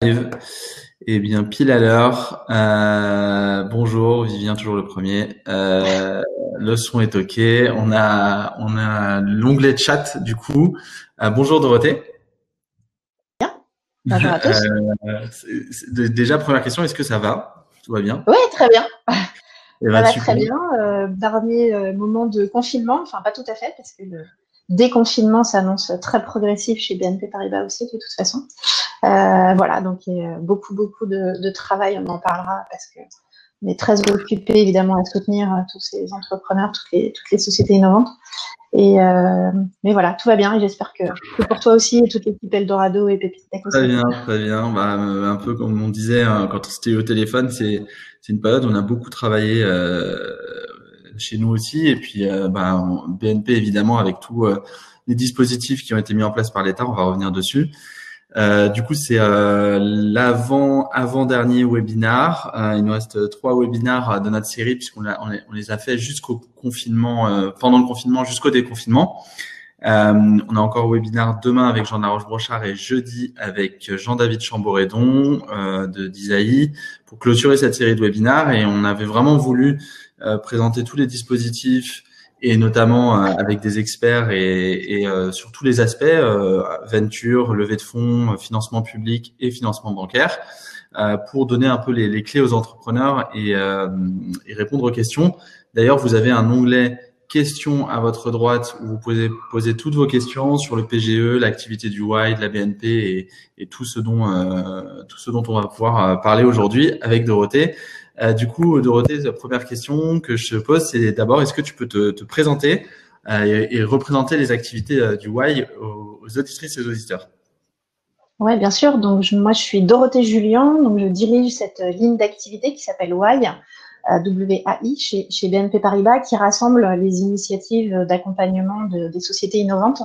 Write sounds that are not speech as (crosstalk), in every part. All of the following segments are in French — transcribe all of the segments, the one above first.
Eh bien, pile à l'heure. Euh, bonjour, Vivien, toujours le premier. Euh, le son est ok. On a, on a l'onglet chat du coup. Euh, bonjour Dorothée. Bien. Bonjour à tous. déjà, première question, est-ce que ça va? Tout va bien? Oui, très bien. Eh ben, ça va très bien. dernier moment de confinement, enfin pas tout à fait parce que le déconfinement s'annonce très progressif chez BNP Paribas aussi de toute façon. Euh, voilà, donc il y a beaucoup, beaucoup de, de, travail, on en parlera parce que on est très occupé évidemment à soutenir euh, tous ces entrepreneurs, toutes les, toutes les sociétés innovantes. Et euh, mais voilà, tout va bien et j'espère que, que, pour toi aussi et toute l'équipe Eldorado et Pépite Très bien, très bien. Bah, un peu comme on disait hein, quand on s'était au téléphone, c'est une période où on a beaucoup travaillé euh, chez nous aussi et puis euh, bah, BNP évidemment avec tous euh, les dispositifs qui ont été mis en place par l'État, on va revenir dessus. Euh, du coup, c'est euh, l'avant avant dernier webinar. Euh, il nous reste trois webinars de notre série puisqu'on on, on les a fait jusqu'au confinement, pendant le confinement jusqu'au déconfinement. on a encore webinar demain avec Jean Laroche Brochard et jeudi avec Jean-David Chamboredon de d'Isaïe pour clôturer cette série de webinars. Et on avait vraiment voulu présenter tous les dispositifs et notamment euh, avec des experts et, et euh, sur tous les aspects, euh, venture, levée de fonds, financement public et financement bancaire, pour donner un peu les, les clés aux entrepreneurs et, et, répondre aux questions. D'ailleurs, vous avez un onglet questions à votre droite où vous pouvez poser toutes vos questions sur le PGE, l'activité du Y, de la BNP et, tout ce dont tout ce dont on va pouvoir parler aujourd'hui avec Dorothée. Euh, du coup, Dorothée, la première question que je pose, c'est d'abord, est-ce que tu peux te, présenter euh, et, représenter les activités euh, du Y aux, auditrices et aux auditeurs? Oui, bien sûr. Donc, moi, je suis Dorothée Julien. Donc, je dirige cette ligne d'activité qui s'appelle Y, WAI, chez, BNP Paribas, qui rassemble les initiatives d'accompagnement de, des sociétés innovantes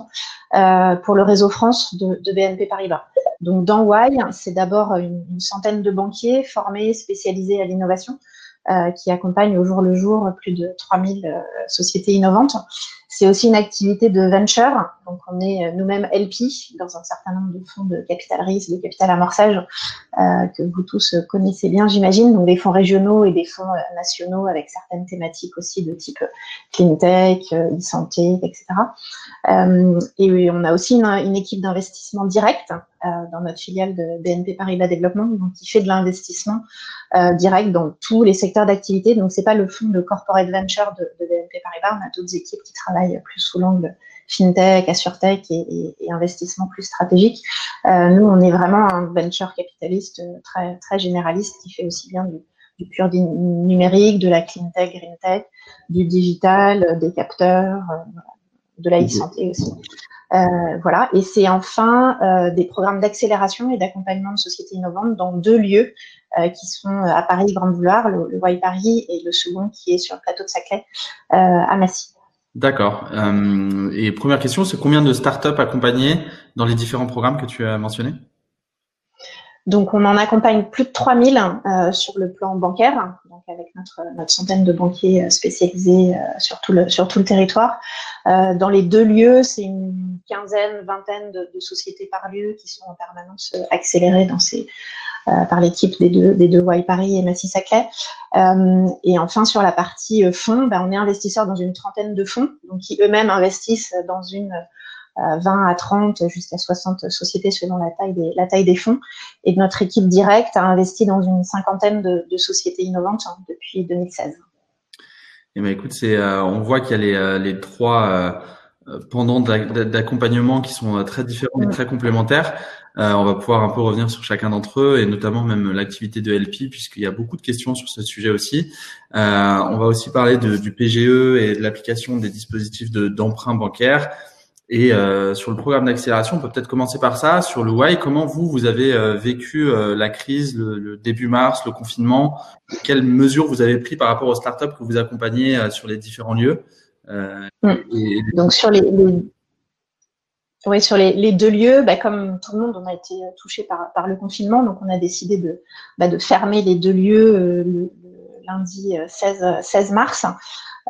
pour le réseau France de, BNP Paribas. Donc dans Y, c'est d'abord une, centaine de banquiers formés, spécialisés à l'innovation, euh, qui accompagnent au jour le jour plus de 3000 euh, sociétés innovantes. C'est aussi une activité de venture. Donc, on est nous-mêmes LP dans un certain nombre de fonds de capital risque, de capital amorçage euh, que vous tous connaissez bien, j'imagine. Donc, des fonds régionaux et des fonds euh, nationaux avec certaines thématiques aussi de type clean tech, e-santé, etc. Euh, et on a aussi une, équipe d'investissement direct euh, dans notre filiale de BNP Paribas Développement, donc qui fait de l'investissement euh, direct dans tous les secteurs d'activité. Donc, c'est pas le fonds de corporate venture de, BNP Paribas. On a d'autres équipes qui travaillent plus sous l'angle fintech, assurtech et, et, investissement plus stratégique. Euh, nous, on est vraiment un venture capitaliste très, généraliste qui fait aussi bien du, du pur numérique, de la clean tech, green tech, du digital, des capteurs, euh, de la e-santé aussi. Euh, voilà, et c'est enfin euh, des programmes d'accélération et d'accompagnement de sociétés innovantes dans deux lieux euh, qui sont à Paris Grand Boulevard, le, le Paris, et le second qui est sur le plateau de Saclay à Massy. D'accord. Et première question, c'est combien de startups accompagnées dans les différents programmes que tu as mentionnés? Donc, on en accompagne plus de 3000 euh, sur le plan bancaire, donc avec notre, notre centaine de banquiers euh, spécialisés euh, sur, tout le, sur tout le territoire. Euh, dans les deux lieux, c'est une quinzaine, vingtaine de, de, sociétés par lieu qui sont en permanence accélérées dans ces, euh, par l'équipe des deux, des deux Y Paris et Massy Saclay. Euh, et enfin, sur la partie fonds, ben, on est investisseur dans une trentaine de fonds, donc qui eux-mêmes investissent dans une 20 à 30 jusqu'à 60 sociétés selon la taille des, la taille des fonds. Et notre équipe directe a investi dans une cinquantaine de, de sociétés innovantes hein, depuis 2016. Eh ben, écoute, c'est, euh, on voit qu'il y a les, euh, les trois euh, pendant d'accompagnement qui sont très différents et très complémentaires. Euh, on va pouvoir un peu revenir sur chacun d'entre eux et notamment même l'activité de LP puisqu'il y a beaucoup de questions sur ce sujet aussi. Euh, on va aussi parler de, du PGE et de l'application des dispositifs d'emprunt bancaire. Et euh, sur le programme d'accélération, on peut peut-être commencer par ça. Sur le Why, comment vous, vous avez euh, vécu euh, la crise, le, début mars, le confinement? Quelles mesures vous avez pris par rapport aux startups que vous accompagnez sur les différents lieux? Mm. Donc sur les, Oui, sur les, deux lieux, bah, comme tout le monde, on a été touché par, par le confinement, donc on a décidé de, bah, de fermer les deux lieux le, lundi 16, 16 mars.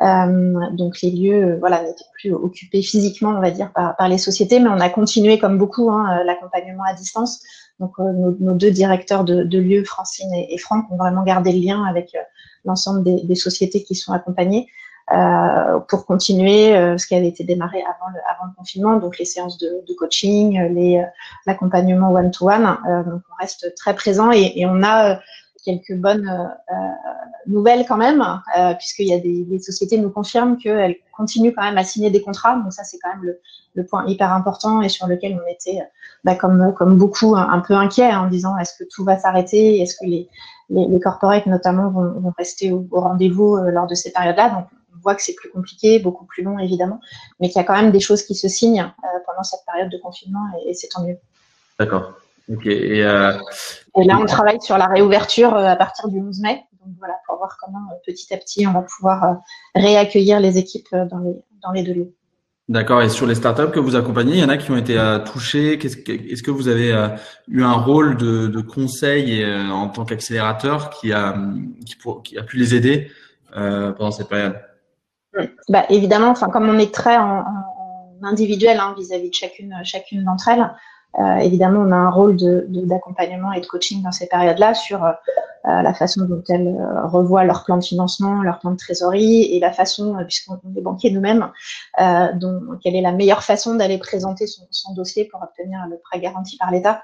Donc les lieux, voilà, n'étaient plus occupés physiquement, on va dire, par, par, les sociétés, mais on a continué comme beaucoup hein, l'accompagnement à distance. Donc nos, deux directeurs de, de lieux, Francine et, et, Franck, ont vraiment gardé le lien avec l'ensemble des, des, sociétés qui sont accompagnées. Euh, pour continuer euh, ce qui avait été démarré avant le, avant le confinement, donc les séances de, de coaching, l'accompagnement one-to-one. donc on reste très présent et, et on a quelques bonnes euh, nouvelles quand même, euh, puisqu'il y a des, des, sociétés nous confirment qu'elles continuent quand même à signer des contrats. Donc ça, c'est quand même le, point hyper important et sur lequel on était, bah, comme, comme beaucoup, un, peu inquiet en disant est-ce que tout va s'arrêter? Est-ce que les, les, corporates notamment vont, rester au, rendez-vous lors de ces périodes-là? Donc voit que c'est plus compliqué, beaucoup plus long évidemment, mais qu'il y a quand même des choses qui se signent euh, pendant cette période de confinement et, c'est tant mieux. D'accord. Ok. Et, euh, et, là, on travaille sur la réouverture euh, à partir du 11 mai. Donc voilà, pour voir comment petit à petit on va pouvoir réaccueillir les équipes dans les, dans les deux lieux. D'accord. Et sur les startups que vous accompagnez, il y en a qui ont été touchés. Est-ce que, est que, vous avez eu un rôle de, de conseil en tant qu'accélérateur qui a, qui, qui, a pu les aider pendant cette période? Bah, évidemment, enfin comme on est très en, en individuel hein, vis-à-vis de chacune, chacune d'entre elles, euh, évidemment, on a un rôle d'accompagnement et de coaching dans ces périodes-là sur euh, la façon dont elles euh, revoient leur plan de financement, leur plan de trésorerie et la façon, puisqu'on est banquier nous-mêmes, dont quelle est la meilleure façon d'aller présenter son, son, dossier pour obtenir le prêt garanti par l'État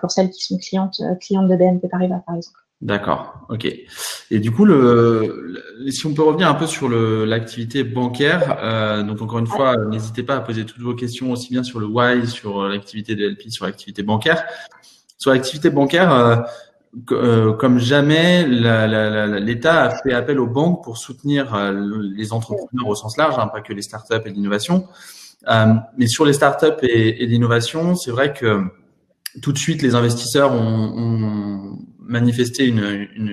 pour celles qui sont clientes, clientes de BNP Paribas, par exemple. D'accord, ok. Et du coup, le, si on peut revenir un peu sur l'activité bancaire, euh, donc encore une fois, n'hésitez pas à poser toutes vos questions aussi bien sur le why, sur euh, l'activité de LP, sur l'activité bancaire. Sur l'activité bancaire, euh, euh comme jamais, l'État a fait appel aux banques pour soutenir les entrepreneurs au sens large, hein, pas que les startups et l'innovation. mais sur les startups et, et l'innovation, c'est vrai que tout de suite, les investisseurs ont, ont manifesté une, une,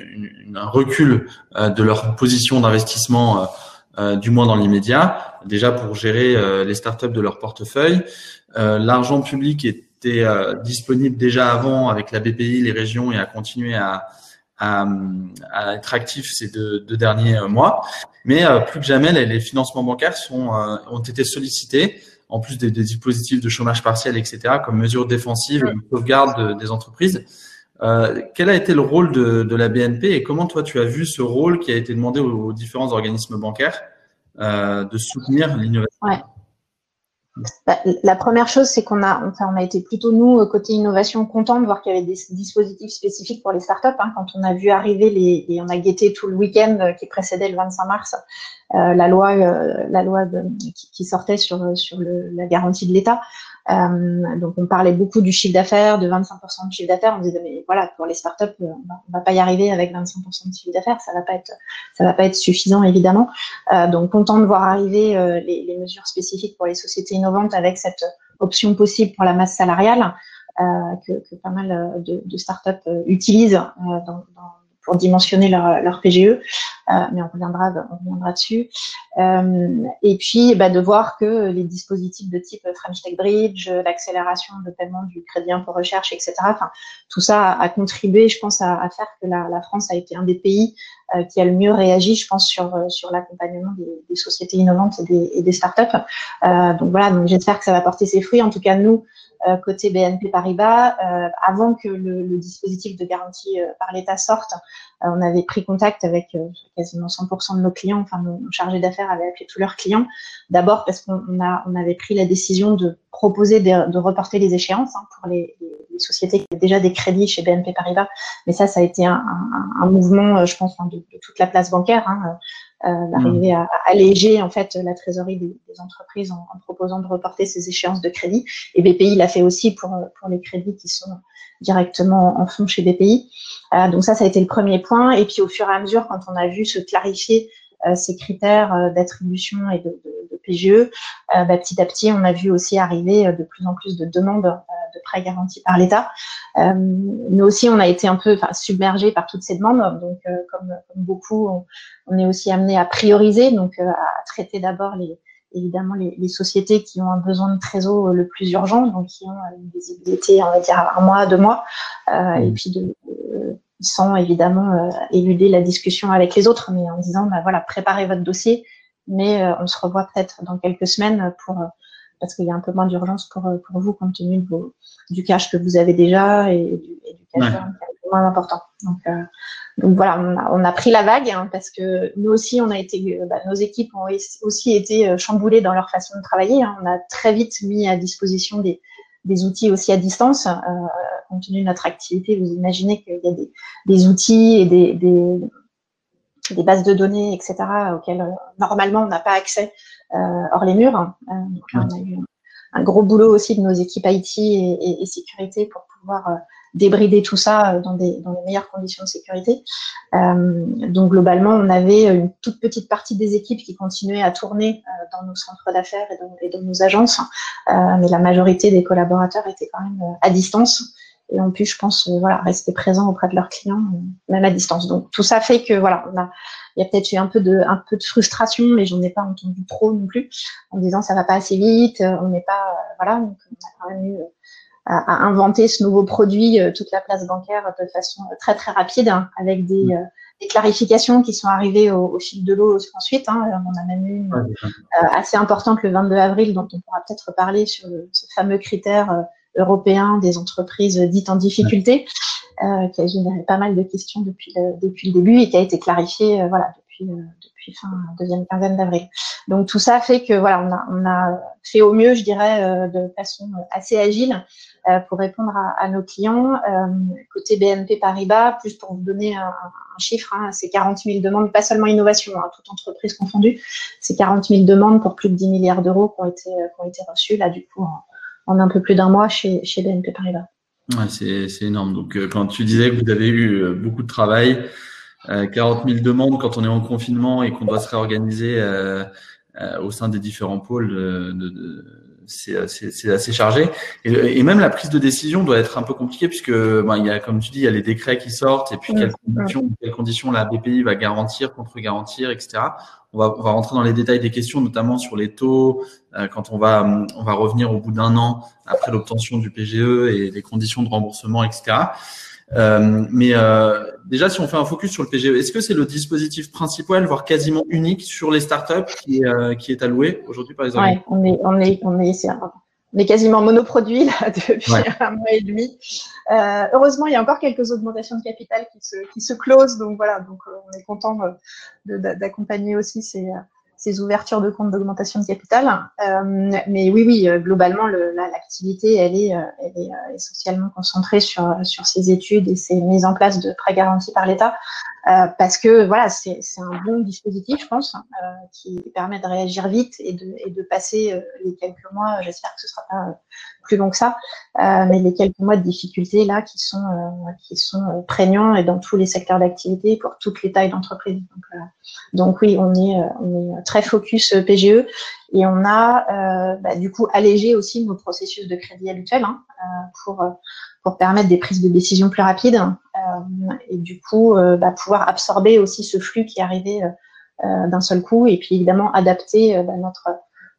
une, un recul euh, de leur position d'investissement, euh, euh, du moins dans l'immédiat, déjà pour gérer les startups de leur portefeuille. L'argent public était disponible déjà avant avec la BPI, les régions, et a continué à, à, à être actif ces deux, deux derniers mois. Mais plus que jamais, les, les financements bancaires sont, ont été sollicités en plus des, des, dispositifs de chômage partiel, etc., comme mesure défensive de sauvegarde des entreprises. Euh, quel a été le rôle de, la BNP et comment toi tu as vu ce rôle qui a été demandé aux, différents organismes bancaires euh, de soutenir l'innovation? Bah, la première chose, c'est qu'on a, enfin, on a été plutôt nous côté innovation contents de voir qu'il y avait des dispositifs spécifiques pour les startups. Hein, quand on a vu arriver les, et on a guetté tout le week-end qui précédait le 25 mars, euh, la loi, la loi qui, sortait sur sur la garantie de l'État. Euh, donc on parlait beaucoup du chiffre d'affaires, de 25% de chiffre d'affaires. On disait mais voilà pour les startups, on va, pas y arriver avec 25% de chiffre d'affaires, ça va pas être ça va pas être suffisant évidemment. Euh, donc content de voir arriver euh, les, mesures spécifiques pour les sociétés innovantes avec cette option possible pour la masse salariale que, que, pas mal de, de startups utilisent dans, dans pour dimensionner leur, leur PGE, euh, mais on reviendra, on reviendra dessus. Euh, et puis, bah, de voir que les dispositifs de type French Tech Bridge, l'accélération de paiement du crédit impôt recherche, etc. Enfin, tout ça a, contribué, je pense, à, à faire que la, la, France a été un des pays euh, qui a le mieux réagi, je pense, sur sur l'accompagnement des, des, sociétés innovantes et des, et des startups. Euh, donc voilà, donc j'espère que ça va porter ses fruits. En tout cas, nous, côté BNP Paribas, euh, avant que le, dispositif de garantie euh, par l'État sorte, on avait pris contact avec quasiment 100% de nos clients, enfin nos, chargés d'affaires avaient appelé tous leurs clients. D'abord parce qu'on avait pris la décision de proposer de, reporter les échéances hein, pour les, sociétés qui avaient déjà des crédits chez BNP Paribas. Mais ça, ça a été un, mouvement, je pense, de, de, toute la place bancaire. Hein, euh, d'arriver à, à, alléger en fait la trésorerie des, des entreprises en, en, proposant de reporter ces échéances de crédit. Et BPI l'a fait aussi pour, pour les crédits qui sont directement en fonds chez BPI. Euh, donc ça, ça a été le premier point. Et puis au fur et à mesure, quand on a vu se clarifier ces critères euh, d'attribution et de, de, de PGE, euh, bah, petit à petit, on a vu aussi arriver de plus en plus de demandes de prêts garantis par l'État. nous aussi, on a été un peu submergés par toutes ces demandes. Donc, comme, comme, beaucoup, on, on, est aussi amené à prioriser, donc à traiter d'abord les, évidemment les, les, sociétés qui ont un besoin de trésor le plus urgent, donc qui ont une visibilité, on va dire, un mois, deux mois, euh, et puis de, sans évidemment euh, éluder la discussion avec les autres, mais en disant, bah, voilà, préparez votre dossier, mais on se revoit peut-être dans quelques semaines pour parce qu'il y a un peu moins d'urgence pour, pour vous compte tenu de vos, du cash que vous avez déjà et du, et du cash moins important. Donc, euh, donc voilà, on a, on a, pris la vague hein, parce que nous aussi, on a été, bah, nos équipes ont aussi été euh, chamboulées dans leur façon de travailler. Hein. On a très vite mis à disposition des, des outils aussi à distance. Euh, compte tenu de notre activité, vous imaginez qu'il y a des, outils et des, bases de données, etc., auxquelles euh, normalement on n'a pas accès euh, hors les murs. Euh, donc là, on a eu un gros boulot aussi de nos équipes IT et, sécurité pour pouvoir débrider tout ça dans, les meilleures conditions de sécurité. Donc globalement, on avait une toute petite partie des équipes qui continuaient à tourner dans nos centres d'affaires et, dans, nos agences, mais la majorité des collaborateurs étaient quand même à distance et ont pu, je pense, voilà, rester présents auprès de leurs clients, même à distance. Donc tout ça fait que voilà, on a, il y a peut-être eu un peu de, un peu de frustration, mais j'en ai pas entendu trop non plus, en disant ça va pas assez vite, on n'est pas, voilà, donc on a quand même eu à, inventer ce nouveau produit, euh, toute la place bancaire, de façon très très rapide, hein, avec des, mm. euh, des, clarifications qui sont arrivées au, au fil de l'eau ensuite. Hein, on a même eu une euh, assez importante le 22 avril, dont on pourra peut-être parler sur le, ce fameux critère européen des entreprises dites en difficulté, euh, qui a généré pas mal de questions depuis le, depuis le début et qui a été clarifié voilà, depuis, depuis fin deuxième quinzaine d'avril. Donc tout ça fait que voilà, on a, on a fait au mieux, je dirais, de façon assez agile euh, pour répondre à, à nos clients. Euh, côté BNP Paribas, plus pour vous donner un, chiffre, hein, c'est 40 000 demandes, pas seulement innovation, hein, toute entreprise confondue, c'est 40 000 demandes pour plus de 10 milliards d'euros qui ont été, euh, qui ont été reçues là du coup en, en un peu plus d'un mois chez, chez BNP Paribas. Ouais, c'est énorme. Donc, euh, quand tu disais que vous avez eu beaucoup de travail, euh, 40 000 demandes quand on est en confinement et qu'on doit se réorganiser euh, au sein des différents pôles de, de, euh, c'est assez chargé. Et, et, même la prise de décision doit être un peu compliquée puisque ben, il y a, comme tu dis, il y a les décrets qui sortent et puis quelles conditions, quelles conditions la BPI va garantir, contre-garantir, etc. On va, on va rentrer dans les détails des questions, notamment sur les taux, euh, quand on va, on va revenir au bout d'un an après l'obtention du PGE et les conditions de remboursement, etc. Euh, mais euh, déjà, si on fait un focus sur le PGE, est-ce que c'est le dispositif principal, voire quasiment unique sur les startups qui est, euh, qui est alloué aujourd'hui, par exemple? Oui, on est, on est, on est, on est quasiment monoproduit là, (laughs) depuis un mois et demi. Euh, heureusement, il y a encore quelques augmentations de capital qui se, qui se closent, donc voilà, donc euh, on est content d'accompagner aussi ces ces ouvertures de compte d'augmentation de capital. Euh, mais oui, oui, euh, globalement, l'activité, elle est, euh, elle est essentiellement concentrée sur, sur ces études et ces mises en place de prêts garantis par l'État. Euh, parce que voilà, c'est un bon dispositif, je pense, euh, qui permet de réagir vite et de, et de passer euh, les quelques mois. J'espère que ce sera pas plus long que ça, mais les quelques mois de difficultés là qui sont qui sont prégnants et dans tous les secteurs d'activité pour toutes les tailles d'entreprise. Donc, donc, oui, on est on est très focus PGE et on a bah, du coup allégé aussi nos processus de crédit habituels hein, pour pour permettre des prises de décision plus rapides euh, et du coup euh, bah, pouvoir absorber aussi ce flux qui arrivait euh, d'un seul coup et puis évidemment adapter bah, notre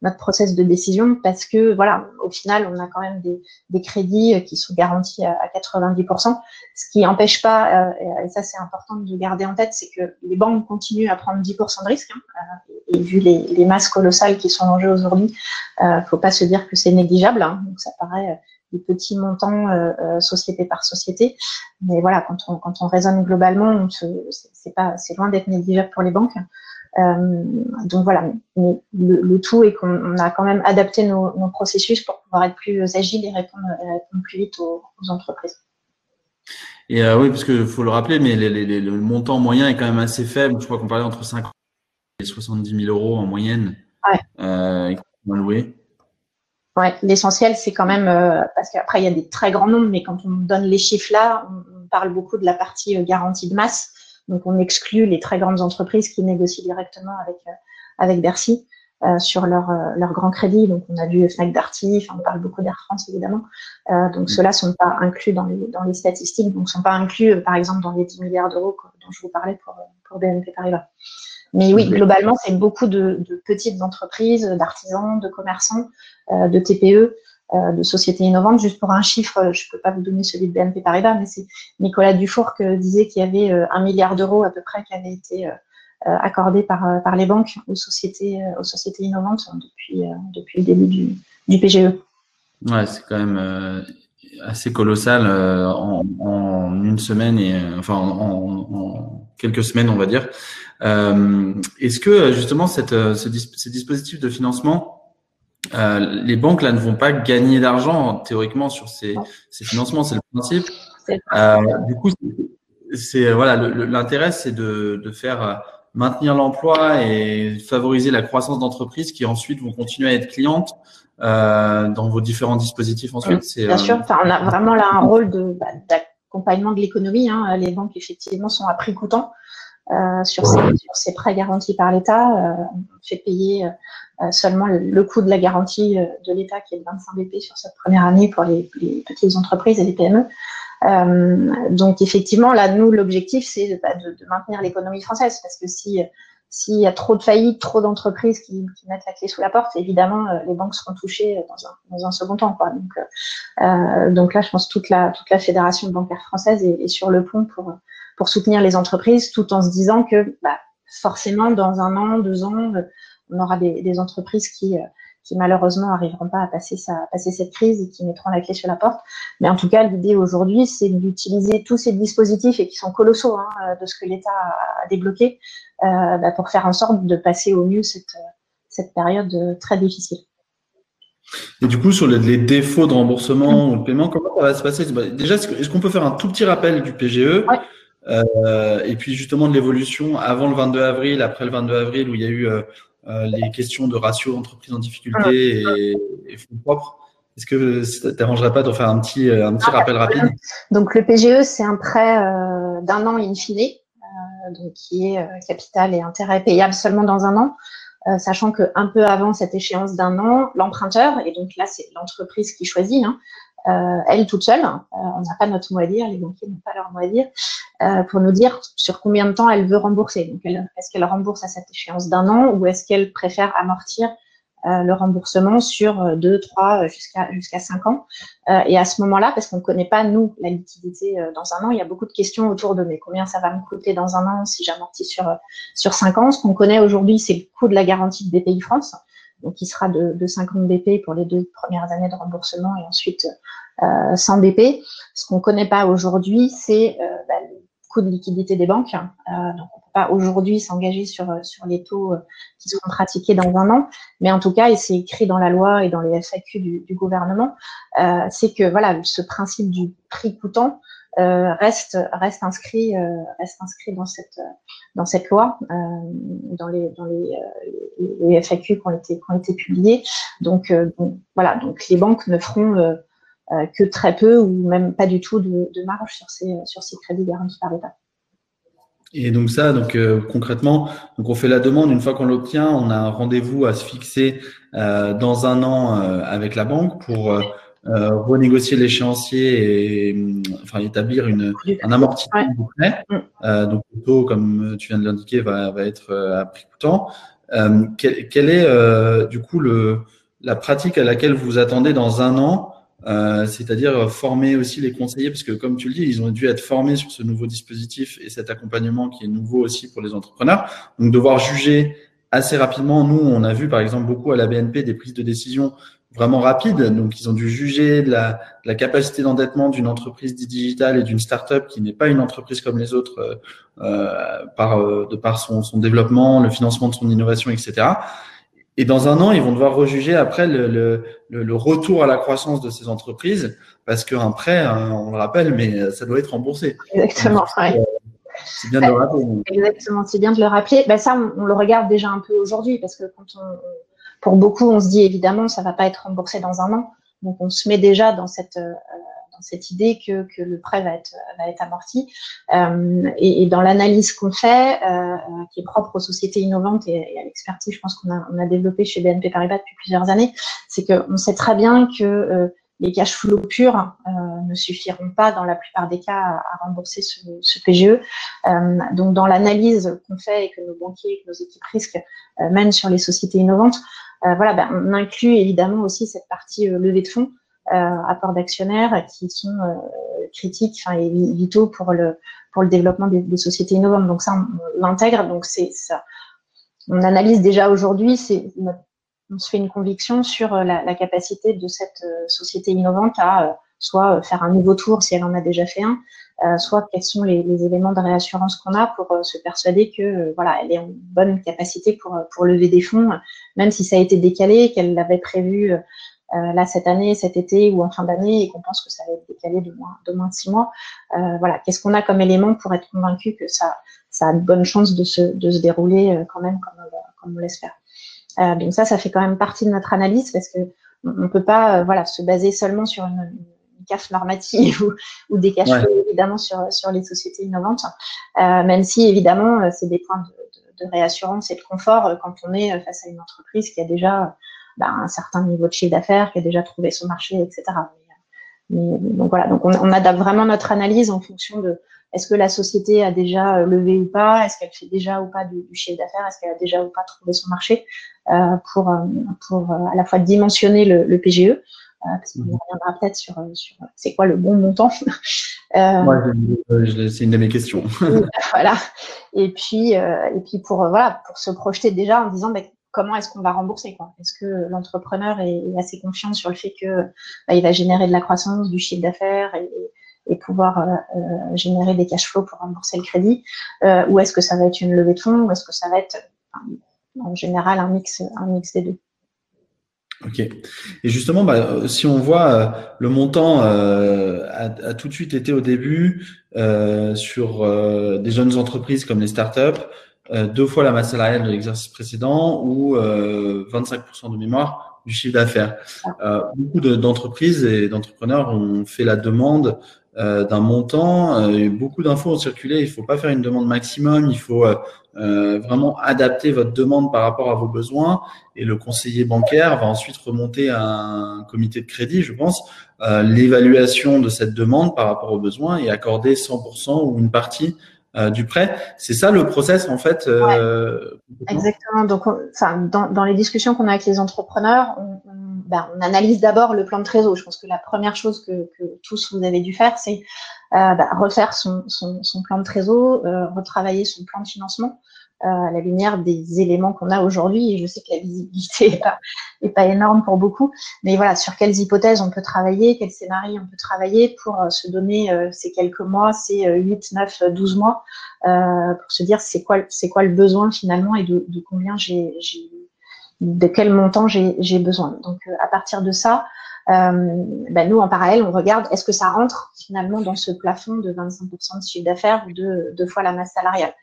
notre process de décision parce que voilà, au final, on a quand même des, crédits qui sont garantis à, à 90%, ce qui n'empêche pas, euh, et ça c'est important de garder en tête, c'est que les banques continuent à prendre 10% de risque, hein, et vu les, les, masses colossales qui sont en jeu aujourd'hui, euh, faut pas se dire que c'est négligeable, hein, donc ça paraît des petits montants euh, euh, société par société. Mais voilà, quand on, quand on raisonne globalement, c'est pas, c'est loin d'être négligeable pour les banques. Euh, donc voilà, mais le, le tout est qu'on a quand même adapté nos, nos, processus pour pouvoir être plus agile et répondre, répondre plus vite aux, aux entreprises. Et euh, oui, parce que faut le rappeler, mais les, les, le montant moyen est quand même assez faible. Je crois qu'on parlait entre 50 et 70 000 euros en moyenne. Ouais. Euh, loué. Ouais, l'essentiel, c'est quand même, euh, parce qu'après, il y a des très grands nombres, mais quand on donne les chiffres là, on, on parle beaucoup de la partie euh, garantie de masse. Donc, on exclut les très grandes entreprises qui négocient directement avec, euh, avec Bercy euh, sur leur, leur grand crédit. Donc, on a vu Fnac Darty, on parle beaucoup d'Air France, évidemment. donc, mmh. ceux-là sont pas inclus dans les, dans les statistiques, donc sont pas inclus, par exemple, dans les 10 milliards d'euros dont je vous parlais pour, pour BNP Paribas. Mais oui, globalement, c'est beaucoup de, de, petites entreprises, d'artisans, de commerçants, euh, de TPE, euh, de sociétés innovantes. Juste pour un chiffre, je ne peux pas vous donner celui de BNP Paribas, mais c'est Nicolas Dufour qui disait qu'il y avait euh, un milliard d'euros à peu près qui avait été accordés par, par les banques aux sociétés, aux sociétés innovantes depuis, depuis le début du, du PGE. Ouais, c'est quand même assez colossal en, en, une semaine et enfin en, en, quelques semaines, on va dire. Est-ce que justement cette, ce, ces dispositifs de financement euh, les banques là ne vont pas gagner d'argent théoriquement sur ces, ces financements, c'est le principe. Euh, du coup, c'est voilà, l'intérêt c'est de, de, faire euh, maintenir l'emploi et favoriser la croissance d'entreprises qui ensuite vont continuer à être clientes euh, dans vos différents dispositifs ensuite. Bien euh, sûr, enfin, on a vraiment là un rôle de bah, d'accompagnement de l'économie. Hein. Les banques effectivement sont à prix coûtant. Euh, sur, ces, sur, ces, prêts garantis par l'État. Euh, on fait payer euh, seulement le, coût de la garantie de l'État qui est de 25 BP sur cette première année pour les, les petites entreprises et les PME. Donc effectivement, là, nous, l'objectif, c'est bah, de, de, maintenir l'économie française, parce que si s'il y a trop de faillites, trop d'entreprises qui, mettent la clé sous la porte, évidemment, les banques seront touchées dans un, dans un second temps. Quoi. Donc, euh, donc là, je pense toute la toute la fédération bancaire française est, sur le pont pour pour soutenir les entreprises, tout en se disant que bah, forcément, dans un an, deux ans, euh, on aura des, des entreprises qui, euh, qui malheureusement n'arriveront pas à passer, sa, à passer cette crise et qui mettront la clé sur la porte. Mais en tout cas, l'idée aujourd'hui, c'est d'utiliser tous ces dispositifs et qui sont colossaux hein, euh, de ce que l'État a, débloqué euh, bah, pour faire en sorte de passer au mieux cette, cette période très difficile. Et du coup, sur les, défauts de remboursement ou de paiement, comment ça va se passer? Bah, Déjà, est-ce qu'on peut faire un tout petit rappel du PGE ouais. Euh, et puis justement de l'évolution avant le 22 avril, après le 22 avril, où il y a eu euh, euh, les questions de ratio entreprise en difficulté et, et fonds propres. Est-ce que ça t'arrangerait pas de faire un petit, un petit rappel rapide? Donc le PGE, c'est un prêt euh, d'un an in fine, euh, donc qui est capital et intérêt payable seulement dans un an, euh, sachant que un peu avant cette échéance d'un an, l'emprunteur, et donc là c'est l'entreprise qui choisit, hein, euh, elle toute seule, euh, on n'a pas notre mot à dire, les banquiers n'ont pas leur mot à dire, euh, pour nous dire sur combien de temps elle veut rembourser. Donc, est-ce qu'elle rembourse à cette échéance d'un an ou est-ce qu'elle préfère amortir le remboursement sur deux, trois, jusqu'à jusqu'à cinq ans? et à ce moment-là, parce qu'on ne connaît pas nous la liquidité dans un an, il y a beaucoup de questions autour de mais combien ça va me coûter dans un an si j'amortis sur sur cinq ans? Ce qu'on connaît aujourd'hui, c'est le coût de la garantie de BPI France qui sera de, de 50 BP pour les deux premières années de remboursement et ensuite euh, 100 BP. Ce qu'on ne connaît pas aujourd'hui, c'est euh, bah, le coût de liquidité des banques. Euh, donc on ne peut pas aujourd'hui s'engager sur, sur les taux euh, qui seront pratiqués dans un an, mais en tout cas, et c'est écrit dans la loi et dans les FAQ du, du gouvernement, euh, c'est que voilà, ce principe du prix coûtant euh, inscrit euh, reste inscrit dans cette loi euh, dans les FAQ qui ont été qui publiés donc, voilà donc les banques ne feront que très peu ou même pas du tout de, marge sur ces crédits garantis par l'État. Et donc ça, donc euh, concrètement, donc on fait la demande. Une fois qu'on l'obtient, on a un rendez-vous à se fixer euh, dans un an euh, avec la banque pour euh, renégocier l'échéancier et enfin établir une, un amortissement ouais. du prêt. Mm. Euh, donc le taux, comme tu viens de l'indiquer, va, va être euh, à prix coûtant. Euh, quelle, quelle, est du coup le, la pratique à laquelle vous vous attendez dans un an euh, c'est-à-dire former aussi les conseillers, parce que comme tu le dis, ils ont dû être formés sur ce nouveau dispositif et cet accompagnement qui est nouveau aussi pour les entrepreneurs. Donc devoir juger assez rapidement, nous, on a vu par exemple beaucoup à la BNP des prises de décision vraiment rapide. Donc, ils ont dû juger de la, de la capacité d'endettement d'une entreprise digitale et d'une start-up qui n'est pas une entreprise comme les autres euh, euh, par, euh, de par son, son, développement, le financement de son innovation, etc. Et dans un an, ils vont devoir rejuger après le, le, le retour à la croissance de ces entreprises parce qu'un prêt, hein, on le rappelle, mais ça doit être remboursé. Exactement. Donc, ouais. C'est bien de le rappeler. Exactement, c'est bien de le rappeler. Ben ça, on, on, le regarde déjà un peu aujourd'hui parce que quand on, pour beaucoup, on se dit évidemment, ça va pas être remboursé dans un an. Donc, on se met déjà dans cette euh, dans cette idée que, que le prêt va être va être amorti. Euh, et, dans l'analyse qu'on fait, euh, qui est propre aux sociétés innovantes et, et à l'expertise, je pense qu'on a on a développé chez BNP Paribas depuis plusieurs années, c'est qu'on sait très bien que euh, les cash flows purs euh, ne suffiront pas dans la plupart des cas à, rembourser ce, ce PGE. Euh, donc, dans l'analyse qu'on fait et que nos banquiers, que nos équipes risques mènent sur les sociétés innovantes, euh, voilà, ben, on inclut évidemment aussi cette partie euh, levée de fonds apports d'actionnaires qui sont critiques, et vitaux pour le pour le développement des, des sociétés innovantes. Donc ça, on, l'intègre. Donc c'est ça. On analyse déjà aujourd'hui, c'est on se fait une conviction sur la, la capacité de cette société innovante à soit faire un nouveau tour si elle en a déjà fait un, euh, soit quels sont les, éléments de réassurance qu'on a pour euh, se persuader que euh, voilà, elle est en bonne capacité pour pour lever des fonds, même si ça a été décalé, qu'elle l'avait prévu là cette année, cet été ou en fin d'année, et qu'on pense que ça va être décalé de moins de moins de six mois. voilà, qu'est-ce qu'on a comme élément pour être convaincu que ça ça a une bonne chance de se de se dérouler quand même comme on l'espère? Donc ça, ça fait quand même partie de notre analyse parce que on peut pas voilà se baser seulement sur une CAF normative (laughs) ou, ou des cash évidemment sur, sur les sociétés innovantes, euh, même si évidemment euh, c'est des points de, de, réassurance et de confort euh, quand on est face à une entreprise qui a déjà bah, un certain niveau de chiffre d'affaires, qui a déjà trouvé son marché, etc. Mais, donc voilà, donc on, on, adapte vraiment notre analyse en fonction de est-ce que la société a déjà levé ou pas, est-ce qu'elle fait déjà ou pas du, du chiffre d'affaires, est-ce qu'elle a déjà ou pas trouvé son marché, euh, pour, pour à la fois dimensionner le, le PGE, parce qu'on mhm. reviendra peut-être sur, sur c'est quoi le bon montant. (laughs) euh, Moi, c'est une de mes questions. (laughs) voilà. Et puis, euh, et puis pour voilà, pour se projeter déjà en disant, bah, comment est-ce qu'on va rembourser Est-ce que l'entrepreneur est, assez confiant sur le fait que bah, il va générer de la croissance, du chiffre d'affaires et, pouvoir euh, euh générer des cash flows pour rembourser le crédit, euh, ou est-ce que ça va être une levée de fonds, ou est-ce que ça va être en général un mix, un mix des deux Ok. Et justement, bah, si on voit le montant a, tout de suite été au début sur des jeunes entreprises comme les startups, deux fois la masse salariale de l'exercice précédent ou 25% de mémoire du chiffre d'affaires. beaucoup d'entreprises et d'entrepreneurs ont fait la demande euh, d'un montant. Euh, beaucoup d'infos ont circulé. Il ne faut pas faire une demande maximum. Il faut euh, vraiment adapter votre demande par rapport à vos besoins. Et le conseiller bancaire va ensuite remonter à un comité de crédit, je pense, l'évaluation de cette demande par rapport aux besoins et accorder 100% ou une partie du prêt. C'est ça le process en fait. Exactement. Donc, enfin, dans, dans, les discussions qu'on a avec les entrepreneurs, on, ben, on analyse d'abord le plan de trésor. Je pense que la première chose que, que tous vous avez dû faire, c'est euh, ben, refaire son, son, son, plan de trésor, euh, retravailler son plan de financement euh, à la lumière des éléments qu'on a aujourd'hui. Je sais que la visibilité n'est pas, pas énorme pour beaucoup, mais voilà, sur quelles hypothèses on peut travailler, quels scénarios on peut travailler pour se donner ces quelques mois, ces 8, 9, 12 mois, pour se dire c'est quoi, quoi le besoin finalement et de, de combien j'ai de quel montant j'ai besoin. Donc à partir de ça, ben nous en parallèle, on regarde est-ce que ça rentre finalement dans ce plafond de 25% de chiffre d'affaires ou de deux fois la masse salariale?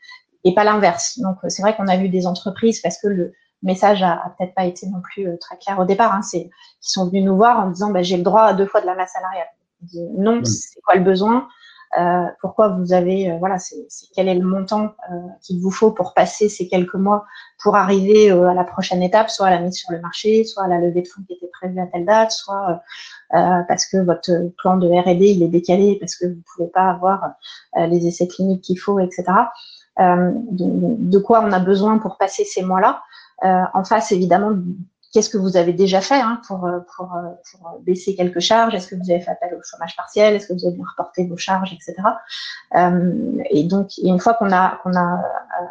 Et pas l'inverse. Donc c'est vrai qu'on a vu des entreprises parce que le message a, a peut-être pas été non plus euh, très clair au départ, hein, c'est qui sont venus nous voir en disant ben, j'ai le droit à deux fois de la masse salariale. On dit non, c'est quoi le besoin? Euh, pourquoi vous avez, euh, voilà, c'est quel est le montant euh, qu'il vous faut pour passer ces quelques mois pour arriver à la prochaine étape, soit à la mise sur le marché, soit à la levée de fonds qui était prévue à telle date, soit parce que votre plan de R&D il est décalé, parce que vous ne pouvez pas avoir les essais cliniques qu'il faut, etc. De, de, quoi on a besoin pour passer ces mois-là? en face, évidemment, Qu'est-ce que vous avez déjà fait hein, pour, euh, pour, euh, pour, baisser quelques charges? Est-ce que vous avez fait appel au chômage partiel? Est-ce que vous avez reporté vos charges, etc. Euh, et donc, une fois qu'on a, qu'on a euh,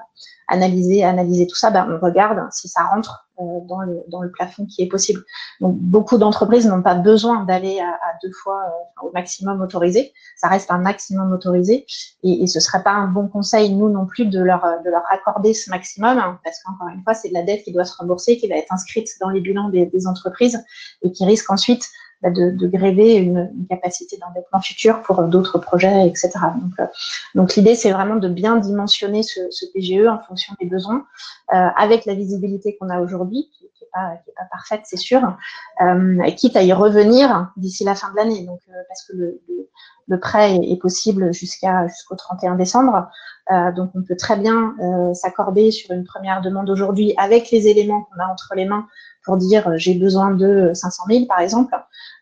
analysé, analysé tout ça, ben, on regarde si ça rentre euh, dans, le, dans le plafond qui est possible. Donc, beaucoup d'entreprises n'ont pas besoin d'aller à, deux fois euh, au maximum autorisé. Ça reste un maximum autorisé. Et, et ce serait pas un bon conseil, nous non plus, de leur, de leur accorder ce maximum, hein, parce qu'encore une fois, c'est de la dette qui doit se rembourser, qui va être inscrite dans les bilans des, entreprises et qui risque ensuite de, de, gréver une, capacité d'endettement futur pour d'autres projets, etc. Donc, euh, donc l'idée, c'est vraiment de bien dimensionner ce, PGE en fonction des besoins, euh, avec la visibilité qu'on a aujourd'hui, qui n'est pas, parfaite, c'est sûr, euh, quitte à y revenir d'ici la fin de l'année. Donc, euh, parce que le prêt est, possible jusqu'à jusqu'au 31 décembre. Euh, donc on peut très bien euh, s'accorder sur une première demande aujourd'hui avec les éléments qu'on a entre les mains pour dire euh, j'ai besoin de 500 000 par exemple.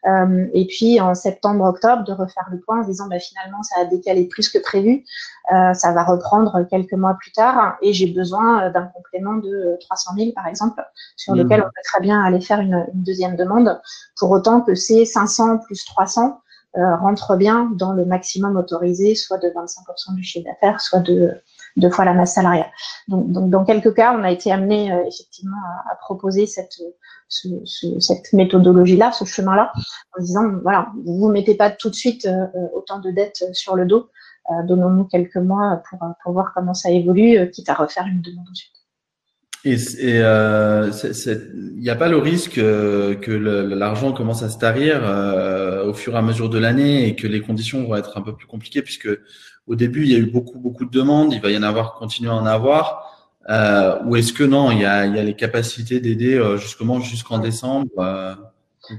Euh, et puis en septembre-octobre de refaire le point en disant bah, finalement ça a décalé plus que prévu, euh, ça va reprendre quelques mois plus tard et j'ai besoin d'un complément de 300 000 par exemple sur mmh. lequel on peut très bien aller faire une, une deuxième demande pour autant que ces 500 plus 300 euh, rentre bien dans le maximum autorisé, soit de 25% du chiffre d'affaires, soit de deux fois la masse salariale. Donc, donc, dans quelques cas, on a été amené euh, effectivement à, à, proposer cette, ce, ce, cette méthodologie-là, ce chemin-là, en disant voilà, vous vous mettez pas tout de suite euh, autant de dettes sur le dos, donnons-nous quelques mois pour, pour voir comment ça évolue, quitte à refaire une demande ensuite. Et il euh, n'y a pas le risque euh, que l'argent commence à se tarir euh, au fur et à mesure de l'année et que les conditions vont être un peu plus compliquées puisque au début il y a eu beaucoup beaucoup de demandes, il va y en avoir continuer à en avoir. Euh, ou est-ce que non, il y a, il y a les capacités d'aider euh, justement jusqu'en décembre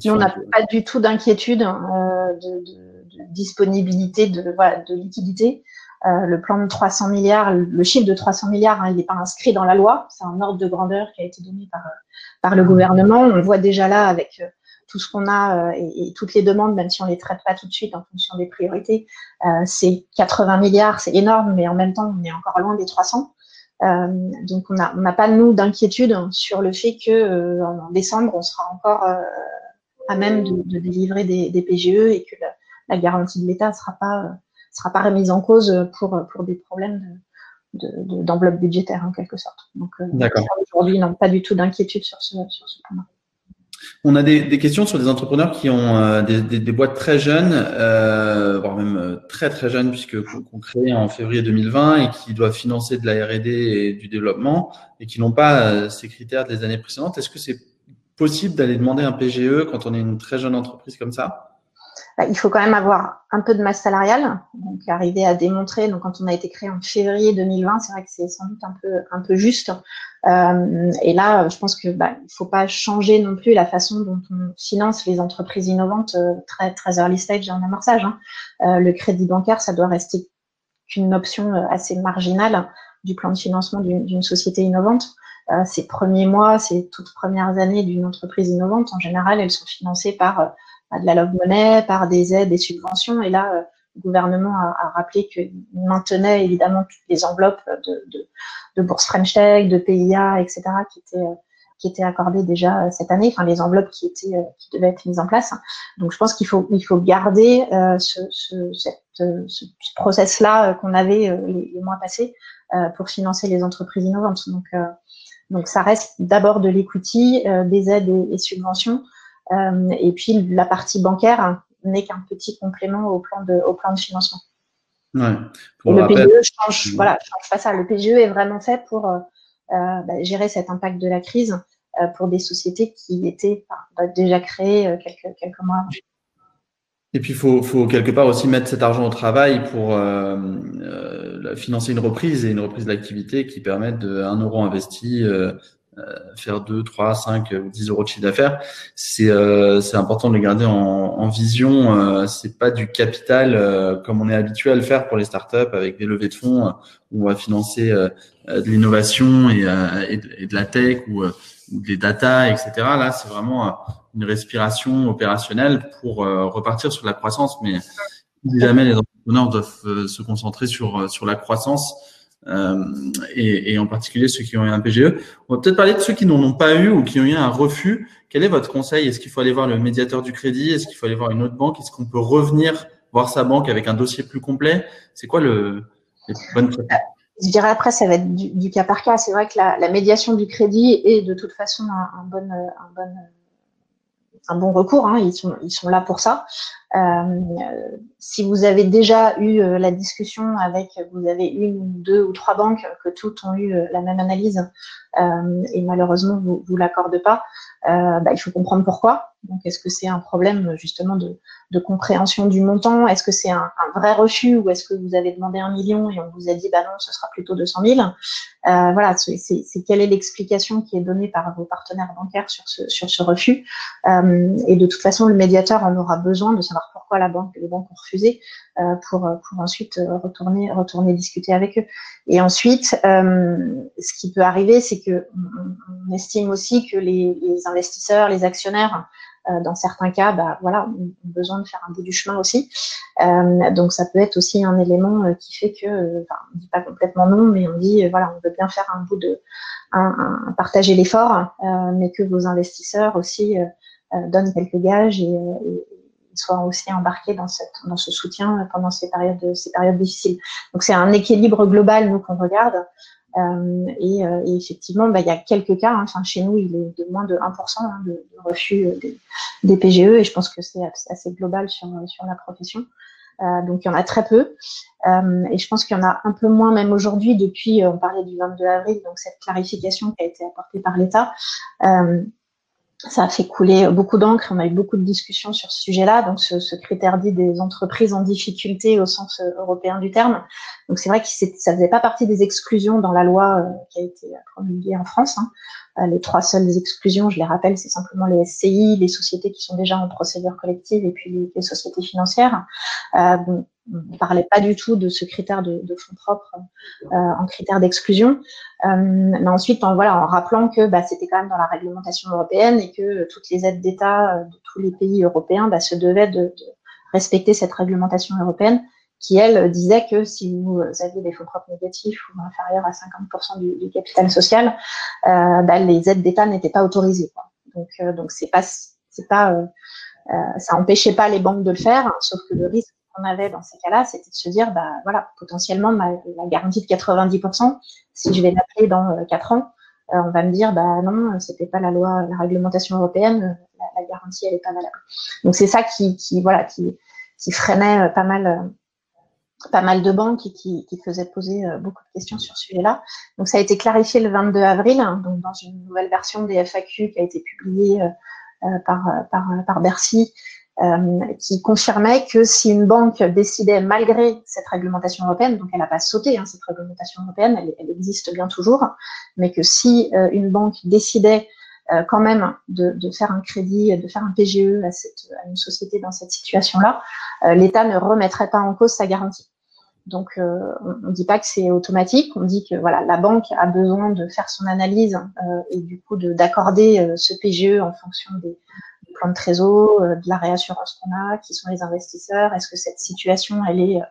on n'a pas du tout d'inquiétude de, de, de, disponibilité de, voilà, de liquidité. Euh, le plan de 300 milliards, le chiffre de 300 milliards, hein, il n'est pas inscrit dans la loi. C'est un ordre de grandeur qui a été donné par, par le gouvernement. On le voit déjà là avec euh, tout ce qu'on a euh, et, toutes les demandes, même si on les traite pas tout de suite en fonction des priorités. Euh, c'est 80 milliards, c'est énorme, mais en même temps, on est encore loin des 300. Euh, donc on n'a on pas nous d'inquiétude sur le fait que en décembre on sera encore à même de, délivrer des, PGE et que la garantie de l'État ne sera pas sera pas remise en cause pour, pour des problèmes d'enveloppe de, de, budgétaire en quelque sorte. Donc euh, aujourd'hui, non, pas du tout d'inquiétude sur ce, sur ce point-là. On a des, des, questions sur des entrepreneurs qui ont euh, des, des, des, boîtes très jeunes, euh, voire même euh, très très jeunes, puisque qu'on crée en février 2020 et qui doivent financer de la R&D et du développement et qui n'ont pas euh, ces critères des années précédentes. Est-ce que c'est possible d'aller demander un PGE quand on est une très jeune entreprise comme ça? Il faut quand même avoir un peu de masse salariale, donc arriver à démontrer. Donc, quand on a été créé en février 2020, c'est vrai que c'est sans doute un peu un peu juste. Euh, et là, je pense que bah, il faut pas changer non plus la façon dont on finance les entreprises innovantes euh, très très early stage en amorçage. Hein. Euh, le crédit bancaire, ça doit rester qu'une option assez marginale du plan de financement d'une société innovante. Ces premiers mois, ces toutes premières années d'une entreprise innovante, en général, elles sont financées par de la love money, par des aides, des subventions. Et là, euh, le gouvernement a, rappelé qu'il maintenait évidemment toutes les enveloppes de, de, de bourse French Tech, de PIA, etc., qui étaient euh, qui étaient accordées déjà euh, cette année, enfin les enveloppes qui étaient qui devaient être mises en place. Donc je pense qu'il faut il faut garder ce, ce, process-là qu'on avait les, mois passés pour financer les entreprises innovantes. Donc donc ça reste d'abord de l'equity, des aides et, et subventions, et puis la partie bancaire n'est qu'un petit complément au plan de, au plan de financement. Ouais. et le PGE change, voilà, change pas ça. Le PGE est vraiment fait pour euh, euh, bah, gérer cet impact de la crise euh, pour des sociétés qui étaient bah, déjà créées euh, quelques, quelques mois avant. Et puis, il faut, faut quelque part aussi mettre cet argent au travail pour euh, financer une reprise et une reprise de l'activité qui permette de 1 euro investi euh, faire 2, 3, 5 ou 10 euros de chiffre d'affaires, c'est euh, important de le garder en, en vision. Euh, c'est pas du capital euh, comme on est habitué à le faire pour les startups avec des levées de fonds où on va financer de l'innovation et, et, de la tech ou, ou des data, etc. Là, c'est vraiment une respiration opérationnelle pour repartir sur la croissance. Mais jamais les entrepreneurs doivent se concentrer sur sur la croissance euh, et, et, en particulier ceux qui ont eu un PGE. On va peut-être parler de ceux qui n'en ont pas eu ou qui ont eu un refus. Quel est votre conseil? Est-ce qu'il faut aller voir le médiateur du crédit? Est-ce qu'il faut aller voir une autre banque? Est-ce qu'on peut revenir voir sa banque avec un dossier plus complet? C'est quoi le les bonnes je dirais après, ça va être du, cas par cas. C'est vrai que la, la, médiation du crédit est de toute façon un, un bon, un bon un bon recours. Hein, ils, sont, ils sont là pour ça. Euh, si vous avez déjà eu euh, la discussion avec, vous avez une, deux ou trois banques que toutes ont eu euh, la même analyse et malheureusement vous vous l'accordez pas, bah, il faut comprendre pourquoi. Donc, est-ce que c'est un problème justement de, compréhension du montant? Est-ce que c'est un, vrai refus ou est-ce que vous avez demandé un million et on vous a dit bah non, ce sera plutôt 200 000 euh, Voilà, c'est quelle est l'explication qui est donnée par vos partenaires bancaires sur ce, refus? Et de toute façon, le médiateur en aura besoin de savoir pourquoi la banque, les banques ont refusé euh, pour, pour ensuite retourner, retourner discuter avec eux. Et ensuite, euh, ce qui peut arriver, c'est que on, estime aussi que les, investisseurs, les actionnaires euh, dans certains cas, bah, voilà, on a besoin de faire un bout du chemin aussi. Euh, donc ça peut être aussi un élément euh, qui fait que, enfin, on dit pas complètement non, mais on dit voilà, on veut bien faire un bout de, partager l'effort, mais que vos investisseurs aussi donnent quelques gages et soient aussi embarqués dans, cette, dans ce soutien pendant ces périodes, ces périodes difficiles. Donc c'est un équilibre global nous qu'on regarde. Euh, et, euh, et, effectivement, bah, il y a quelques cas. Hein, chez nous, il est de moins de 1% hein, de, refus euh, des, des, PGE, et je pense que c'est assez global sur, sur la profession. Euh, donc, il y en a très peu. Euh, et je pense qu'il y en a un peu moins même aujourd'hui depuis, on parlait du 22 avril, donc cette clarification qui a été apportée par l'État. Ça a fait couler beaucoup d'encre. On a eu beaucoup de discussions sur ce sujet-là. Donc, ce, ce, critère dit des entreprises en difficulté au sens euh, européen du terme. Donc, c'est vrai que ça faisait pas partie des exclusions dans la loi euh, qui a été promulguée en France. Hein. Euh, les trois seules exclusions, je les rappelle, c'est simplement les SCI, les sociétés qui sont déjà en procédure collective et puis les, sociétés financières. Ne parlait pas du tout de ce critère de, de fonds propres euh, en critère d'exclusion. Euh, mais ensuite, en, rappelant que bah, c'était quand même dans la réglementation européenne et que toutes les aides d'État euh, de tous les pays européens bah, se devaient de, respecter cette réglementation européenne qui, elle, disait que si vous aviez des fonds propres négatifs ou inférieurs à 50% du, capital social, bah, les aides d'État n'étaient pas autorisées. Donc, c'est pas, ça empêchait pas les banques de le faire, hein, sauf que le risque qu'on avait dans ces cas-là, c'était de se dire, bah voilà, potentiellement ma, la garantie de 90%, si je vais l'appeler dans 4 euh, ans, euh, on va me dire, bah non, c'était pas la loi, la réglementation européenne, la, la garantie elle est pas valable. Donc c'est ça qui, qui, voilà, qui, qui freinait euh, pas mal, pas mal de banques et qui, qui faisait poser beaucoup de questions sur ce sujet-là. Donc ça a été clarifié le 22 avril, hein, donc dans une nouvelle version des FAQ qui a été publiée par, par, Bercy euh, qui confirmait que si une banque décidait, malgré cette réglementation européenne, donc elle n'a pas sauté, hein, cette réglementation européenne, elle, existe bien toujours, mais que si euh, une banque décidait euh, quand même de, faire un crédit, de faire un PGE à, cette, à une société dans cette situation-là, euh, l'État ne remettrait pas en cause sa garantie. Donc, euh, on ne dit pas que c'est automatique. On dit que voilà, la banque a besoin de faire son analyse euh, et du coup d'accorder ce PGE en fonction des, plan de trésor, euh, de la réassurance qu'on a, qui sont les investisseurs, est-ce que cette situation, elle est euh,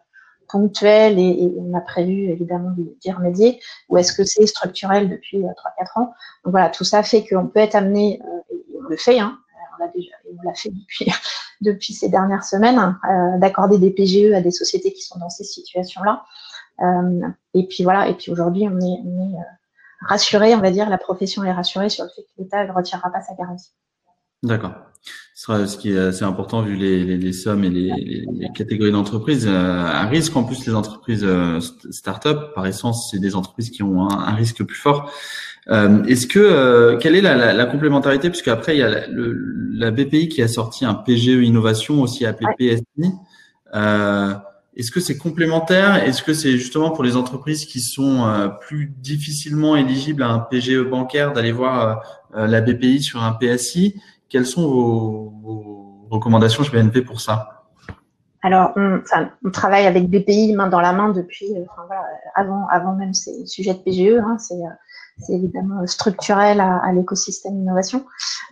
ponctuelle et, on a prévu évidemment d'y remédier, ou est-ce que c'est structurel depuis 3-4 euh, ans? Donc voilà, tout ça fait qu'on peut être amené, et on le fait, hein, on l'a déjà, on l'a fait depuis, (laughs) ces dernières semaines, d'accorder des PGE à des sociétés qui sont dans ces situations-là. Et puis voilà, et puis aujourd'hui, on est, on rassuré, on va dire, la profession est rassurée sur le fait que l'État ne retirera pas sa garantie. D'accord. Ce sera ce qui est assez important vu les, les, les sommes et les, les catégories d'entreprises. Euh, un risque en plus les entreprises euh, start-up par essence c'est des entreprises qui ont un, un risque plus fort. Euh, Est-ce que euh, quelle est la, la, la complémentarité? Puisque après il y a la, le, la, BPI qui a sorti un PGE innovation aussi appelé PSI. Euh, est-ce que c'est complémentaire? Est-ce que c'est justement pour les entreprises qui sont euh, plus difficilement éligibles à un PGE bancaire d'aller voir euh, la BPI sur un PSI quelles sont vos, recommandations chez BNP pour ça alors, on, travaille avec BPI main dans la main depuis, euh, avant, avant même ces sujets de PGE. Hein, c'est, c'est évidemment structurel à, l'écosystème innovation.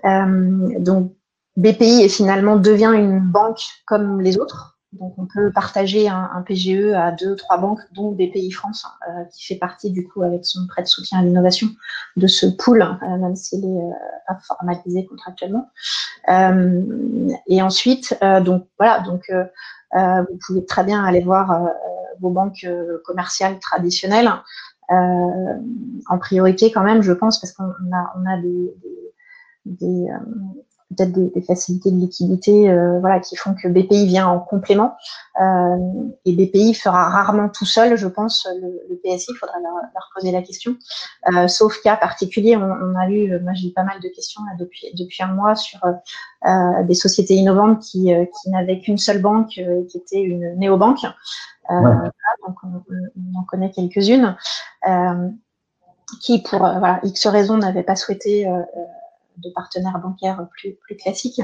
Euh, donc, BPI finalement devient une banque comme les autres. Donc, on peut partager un, PGE à deux, trois banques, dont BPI France, euh, qui fait partie du coup avec son prêt de soutien à l'innovation de ce pool, euh, même s'il est euh, formalisé contractuellement. Euh, et ensuite, donc voilà, donc vous pouvez très bien aller voir vos banques commerciales traditionnelles. en priorité quand même, je pense, parce qu'on a, des, des, des peut-être des, des, facilités de liquidité euh, voilà, qui font que BPI vient en complément. Euh, et BPI fera rarement tout seul, je pense, le, le PSI, il faudra leur, leur, poser la question. Euh, sauf cas particulier, on, on, a eu, moi j'ai eu pas mal de questions là, depuis, depuis un mois sur euh, des sociétés innovantes qui, qui n'avaient qu'une seule banque, qui était une néobanque. Ouais. donc on, on, en connaît quelques-unes. qui, pour voilà, X raisons, n'avaient pas souhaité de partenaires bancaires plus, classiques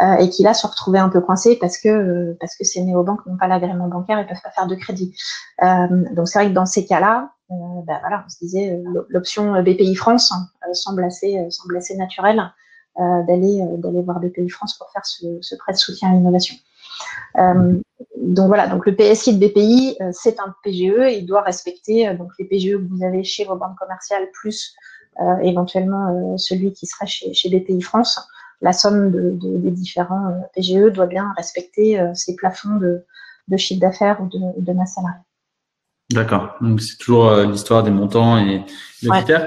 euh, et qui là se retrouvaient un peu coincés parce que euh, parce que ces néobanques n'ont pas l'agrément bancaire et peuvent pas faire de crédit. Euh, donc c'est vrai que dans ces cas-là, bah, voilà, on se disait l'option BPI France semble assez semble naturelle d'aller d'aller voir BPI France pour faire ce, prêt de soutien à l'innovation. donc voilà, le PSI de BPI, c'est un PGE, il doit respecter donc les PGE que vous avez chez vos banques commerciales plus éventuellement euh, celui qui sera chez, chez BPI France, la somme de, de, des différents euh, PGE doit bien respecter ces plafonds de, de chiffre d'affaires ou de, de masse salariale. D'accord. Donc c'est toujours l'histoire des montants et des ouais. critères.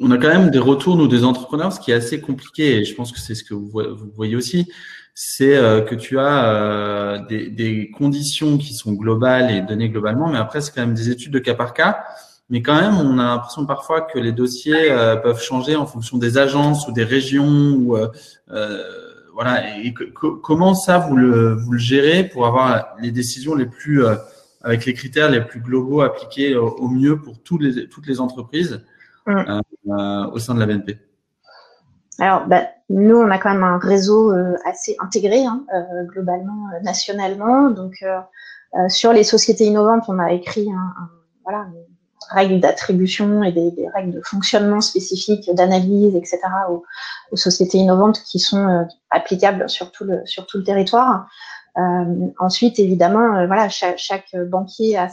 On a quand même des retours nous des entrepreneurs, ce qui est assez compliqué. Et je pense que c'est ce que vous, vous voyez aussi, c'est euh, que tu as euh, des, des, conditions qui sont globales et données globalement, mais après c'est quand même des études de cas par cas mais quand même, on a l'impression parfois que les dossiers euh, peuvent changer en fonction des agences ou des régions. Ou, euh, euh voilà. Et comment ça vous le, vous le gérez pour avoir les décisions les plus euh, avec les critères les plus globaux appliqués au, mieux pour toutes les, toutes les entreprises mmh. au sein de la BNP? Alors, bah, nous, on a quand même un réseau assez intégré, hein, globalement, nationalement. Donc, sur les sociétés innovantes, on a écrit un, un voilà, règles d'attribution et des, règles de fonctionnement spécifiques, d'analyse, etc. Aux, sociétés innovantes qui sont euh, applicables sur tout le, sur tout le territoire. Euh, ensuite, évidemment, euh, voilà, chaque, banquier a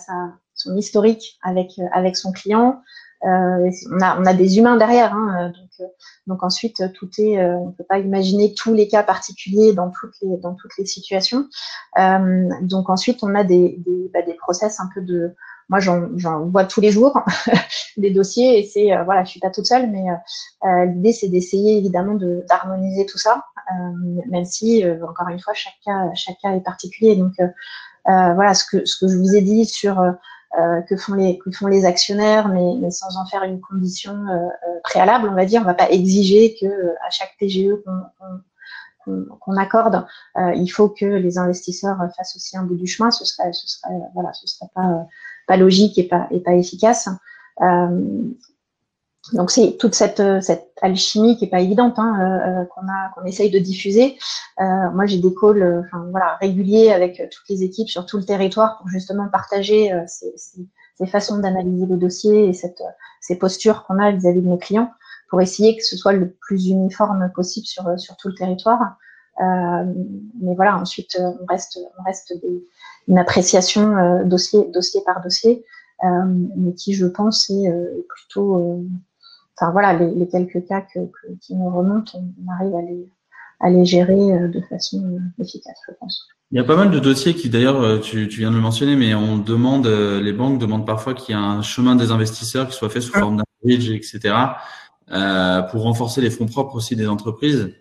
son historique avec, avec son client. Euh, on, a, on a des humains derrière, hein, donc, donc ensuite tout est, on peut pas imaginer tous les cas particuliers dans toutes les dans toutes les situations. donc ensuite on a des des, bah, des process un peu de moi j'en vois tous les jours (laughs) des dossiers et c'est euh, voilà je suis pas toute seule mais euh, euh l'idée c'est d'essayer évidemment d'harmoniser tout ça euh, même si euh, encore une fois chaque cas est particulier donc voilà ce que ce que je vous ai dit sur que font les que font les actionnaires mais, sans en faire une condition préalable on va dire on va pas exiger que à chaque PGE qu'on qu'on accorde, il faut que les investisseurs fassent aussi un bout du chemin. Ce serait, ce serait, voilà, ce serait pas pas logique et pas, et pas efficace. Euh, donc c'est toute cette, cette alchimie qui est pas évidente hein, euh, qu'on a essaye de diffuser. Euh, moi j'ai des calls enfin, voilà, réguliers avec toutes les équipes sur tout le territoire pour justement partager ces, façons d'analyser le dossier et cette, ces postures qu'on a vis-à-vis de nos clients pour essayer que ce soit le plus uniforme possible sur, sur tout le territoire. Euh, mais voilà, ensuite on reste, on reste des, une appréciation euh, dossier, par dossier, euh, mais qui, je pense, est euh, plutôt, enfin voilà, les, quelques cas qui nous remontent, on, arrive à les, gérer de façon efficace, je pense. Il y a pas mal de dossiers qui, d'ailleurs, tu, viens de le mentionner, mais on demande, les banques demandent parfois qu'il y ait un chemin des investisseurs qui soit fait sous forme d'un bridge, etc., euh, pour renforcer les fonds propres aussi des entreprises.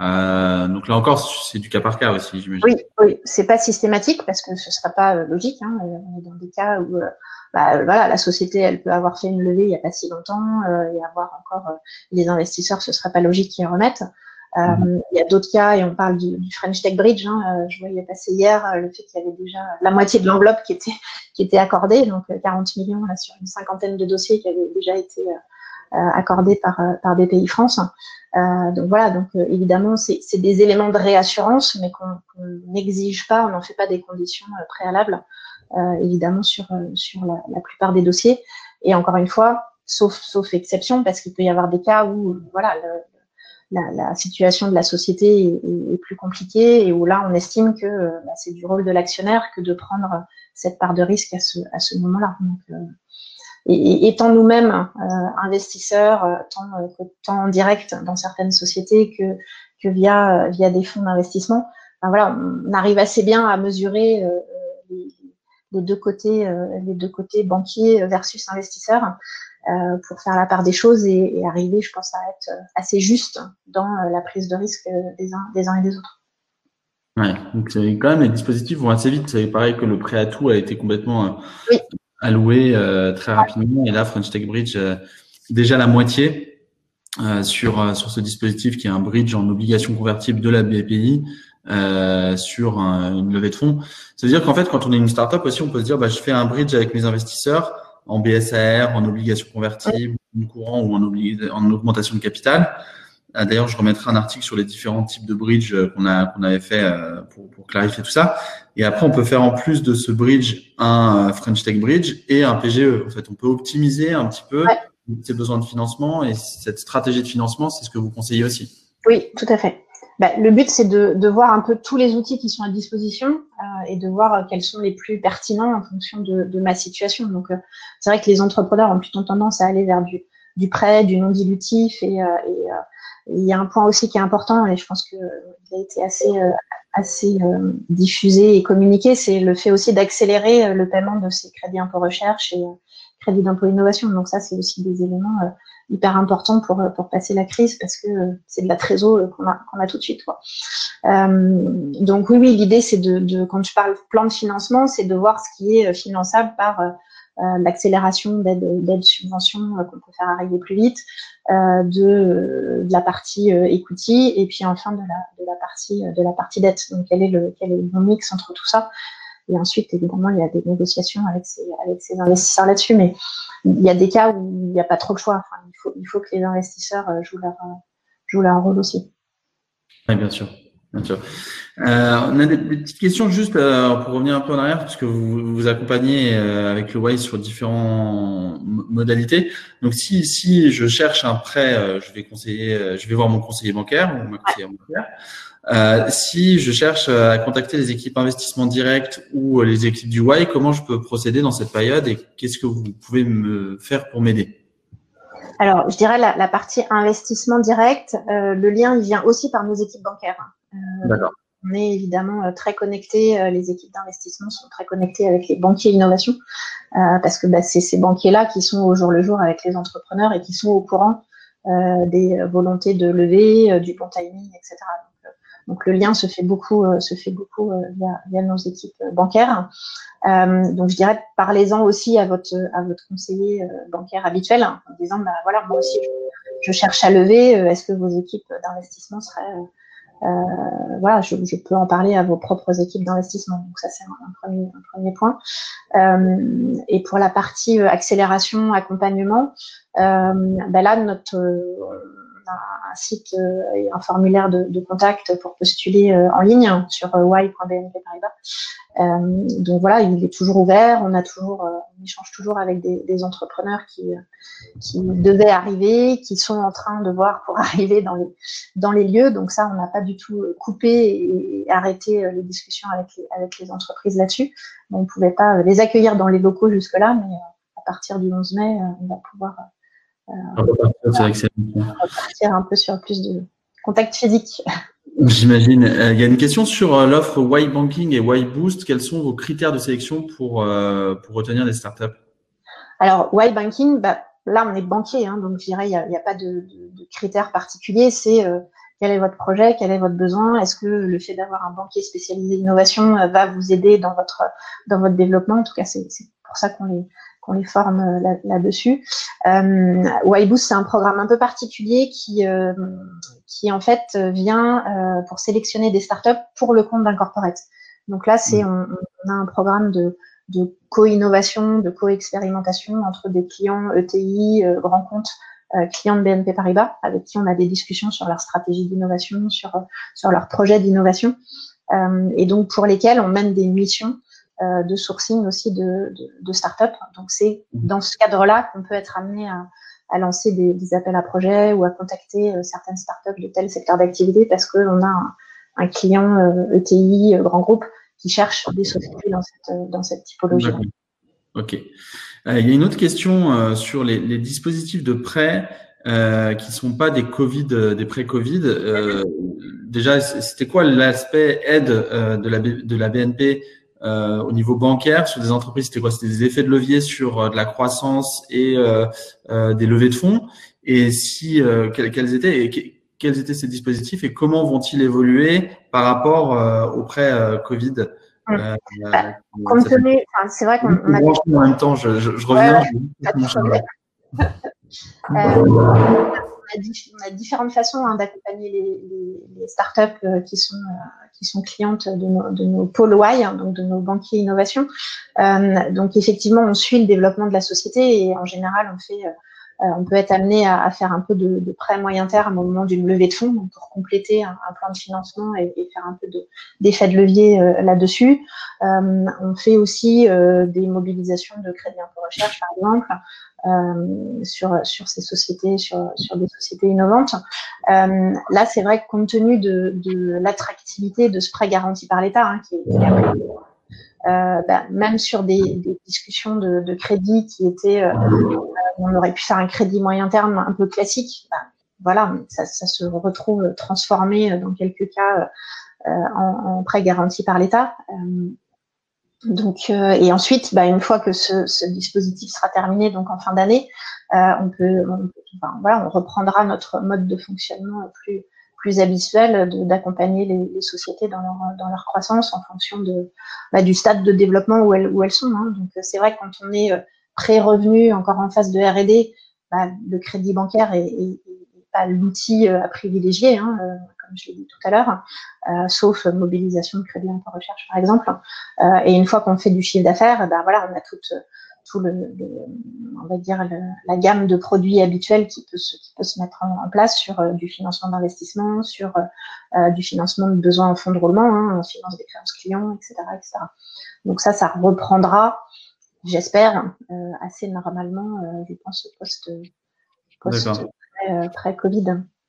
Euh, donc là encore, c'est du cas par cas aussi, j'imagine. Oui, oui, c'est pas systématique parce que ce sera pas euh, logique. Hein. Euh, on est dans des cas où, bah, voilà, la société, elle peut avoir fait une levée il y a pas si longtemps euh, et avoir encore les investisseurs, ce sera pas logique qu'ils remettent. Mm Il y a d'autres cas et on parle du, du French Tech Bridge. Hein, je voyais passer hier le fait qu'il y avait déjà la moitié de l'enveloppe qui était (laughs) qui était accordée, donc 40 millions là, sur une cinquantaine de dossiers qui avaient déjà été accordés par par BPI France. Euh, donc voilà, donc euh, évidemment, c'est des éléments de réassurance, mais qu'on n'exige pas, on n'en fait pas des conditions euh, préalables, évidemment, sur, sur la, la, plupart des dossiers. Et encore une fois, sauf, sauf exception, parce qu'il peut y avoir des cas où voilà, le, la, la, situation de la société est, est, plus compliquée et où là, on estime que bah, c'est du rôle de l'actionnaire que de prendre cette part de risque à ce, à ce moment-là. Donc, et, étant nous-mêmes euh, investisseurs, euh, tant, euh, tant en direct dans certaines sociétés que, que via, via des fonds d'investissement, ben voilà, on arrive assez bien à mesurer les, les deux côtés, les deux côtés banquiers versus investisseurs pour faire la part des choses et, arriver, je pense, à être assez juste dans la prise de risque des uns, des uns et des autres. Ouais, donc quand même les dispositifs vont assez vite. C'est pareil que le prêt à tout a été complètement alloué très rapidement. Et là, French Tech Bridge, déjà la moitié. Euh, sur euh, sur ce dispositif qui est un bridge en obligation convertible de la BPI euh, sur une levée de fonds. Ça veut dire qu'en fait, quand on est une startup aussi, on peut se dire, bah, je fais un bridge avec mes investisseurs en BSAR, en obligation convertible, en courant ou en, en augmentation de capital. D'ailleurs, je remettrai un article sur les différents types de bridge qu'on avait fait pour, pour, clarifier tout ça. Et après, on peut faire en plus de ce bridge un French Tech Bridge et un PGE. En fait, on peut optimiser un petit peu ces besoins de financement et cette stratégie de financement, c'est ce que vous conseillez aussi. Oui, tout à fait. Bah, le but, c'est de, de, voir un peu tous les outils qui sont à disposition euh, et de voir quels sont les plus pertinents en fonction de, de ma situation. Donc, euh, c'est vrai que les entrepreneurs ont plutôt tendance à aller vers du, du prêt, du non dilutif et, euh, et, euh, il y a un point aussi qui est important et je pense qu'il a été assez, euh, assez diffusé et communiqué, c'est le fait aussi d'accélérer le paiement de ces crédits impôt recherche et crédit d'impôt innovation. Donc ça, c'est aussi des éléments euh, hyper importants pour, pour passer la crise parce que euh, c'est de la trésor euh, qu'on a, qu'on a tout de suite. Quoi. donc oui, oui, l'idée, c'est de, de, quand je parle plan de financement, c'est de voir ce qui est finançable par l'accélération d'aide, d'aide subvention qu'on peut faire arriver plus vite, de, de, la partie equity et puis enfin de la, partie de la partie dette. Donc quel est le quel est le bon mix entre tout ça? Et ensuite, évidemment, il y a des négociations avec ces, avec ces investisseurs là-dessus, mais il y a des cas où il n'y a pas trop le choix. il, faut, il faut que les investisseurs euh, jouent leur, jouent leur rôle aussi. Oui, bien sûr. Bien sûr. Euh, on a des, petites questions juste euh, pour revenir un peu en arrière, puisque vous vous accompagnez euh, avec le Wise sur différentes modalités. Donc, si, si je cherche un prêt, je vais conseiller, je vais voir mon conseiller bancaire ou ma conseillère bancaire. Si je cherche à contacter les équipes investissement direct ou les équipes du Y, comment je peux procéder dans cette période et qu'est-ce que vous pouvez me faire pour m'aider? Alors, je dirais la, la partie investissement direct, le lien il vient aussi par nos équipes bancaires. Euh. On est évidemment euh, très connectés, euh, les équipes d'investissement sont très connectées avec les banquiers innovation, parce que bah, c'est ces banquiers-là qui sont au jour le jour avec les entrepreneurs et qui sont au courant des volontés de lever, du bon timing, etc. Donc le lien se fait beaucoup, euh, se fait beaucoup euh, via, nos équipes euh, bancaires. donc je dirais parlez-en aussi à votre conseiller bancaire habituel en disant bah voilà moi aussi je, cherche à lever. Est-ce que vos équipes d'investissement seraient euh, voilà, je, je, peux en parler à vos propres équipes d'investissement. Donc ça, c'est un, premier, un premier point. Euh, et pour la partie accélération, accompagnement, euh, ben là, notre un, site euh, et un formulaire de, contact pour postuler euh, en ligne sur y.bnp Paribas. donc voilà, il est toujours ouvert. On a toujours, euh, on échange toujours avec des, entrepreneurs qui qui devaient arriver, qui sont en train de voir pour (laughs) arriver dans les dans les lieux. Donc ça, on n'a pas du tout coupé et, arrêté les discussions avec les, avec les entreprises là-dessus. On ne pouvait pas les accueillir dans les locaux jusque-là, mais à partir du 11 mai, on va pouvoir on va partir un peu sur plus de contact physique. (laughs) J'imagine. Euh, il y a une question sur euh, l'offre Y Banking et Y Boost. Quels sont vos critères de sélection pour, euh, pour retenir des startups? Alors, Y Banking, bah, là, on est banquier, hein, donc je dirais, il n'y a, pas de, critères particuliers. C'est quel est votre projet, quel est votre besoin, est-ce que le fait d'avoir un banquier spécialisé innovation va vous aider dans votre, dans votre développement? En tout cas, c'est pour ça qu'on les, qu'on les forme euh, là-dessus. Euh, Wyboost, c'est un programme un peu particulier qui, euh, qui en fait vient euh, pour sélectionner des startups pour le compte d'un corporate. Donc là, c'est mmh. on, a un programme de, de co-innovation, de co-expérimentation entre des clients ETI, euh, grands comptes, euh, clients de BNP Paribas, avec qui on a des discussions sur leur stratégie d'innovation, sur, sur leur projet d'innovation, et donc pour lesquels on mène des missions euh, de sourcing aussi de, de, de start-up. Donc c'est mmh. dans ce cadre-là qu'on peut être amené à, à lancer des, des, appels à projets ou à contacter euh, certaines startups de tel secteur d'activité parce qu'on a un, un client ETI, euh, e grand groupe, qui cherche des sociétés dans cette, dans cette typologie. Ok. il y a une autre question sur les, les, dispositifs de prêt euh, qui sont pas des Covid, des pré-Covid. déjà, c'était quoi l'aspect aide de la de la BNP au niveau bancaire sur des entreprises C'était quoi? C'était des effets de levier sur de la croissance et des levées de fonds. Et si quels, étaient et quels étaient ces dispositifs et comment vont-ils évoluer par rapport au prêt Covid? Bah, c'est vrai qu'on a. En même temps, je, je, reviens. (laughs) on a différentes façons hein, d'accompagner les, startups euh, qui sont euh, qui sont clientes de nos, de nos pôles Y, hein, donc de nos banquiers innovation. Euh, donc effectivement, on suit le développement de la société et en général, on fait on peut être amené à, faire un peu de, de prêt moyen terme au moment d'une levée de fonds pour compléter un, plan de financement et, faire un peu d'effet de, levier là-dessus. on fait aussi des mobilisations de crédit peu recherche, par exemple, euh, sur, sur ces sociétés, sur, sur des sociétés innovantes. Euh, là, c'est vrai que compte tenu de, de l'attractivité de ce prêt garanti par l'État, hein, euh, bah, même sur des, discussions de, de, crédit qui étaient, euh, on aurait pu faire un crédit moyen terme un peu classique. Bah, voilà, ça, se retrouve transformé dans quelques cas euh, en, prêt garanti par l'État. Donc, euh, et ensuite, bah, une fois que ce, ce, dispositif sera terminé, donc en fin d'année, euh, on peut, on, voilà, on reprendra notre mode de fonctionnement plus plus habituel d'accompagner les, les, sociétés dans leur, dans leur croissance en fonction de, bah, du stade de développement où elles, où elles sont. Hein. Donc, c'est vrai que quand on est euh, pré-revenu, encore en phase de R&D, bah, le crédit bancaire est, est, est pas l'outil à privilégier. Hein comme je l'ai dit tout à l'heure, euh, sauf mobilisation de crédit en recherche par exemple. Euh, et une fois qu'on fait du chiffre d'affaires, ben voilà, on a toute tout le, on va dire la gamme de produits habituels qui peut se, qui peut se mettre en, place sur euh, du financement d'investissement, sur du financement de besoins en fonds de roulement, hein, finance des créances clients, etc., etc. Donc ça, ça reprendra, j'espère, assez normalement, je pense, post, post pré, Covid. Et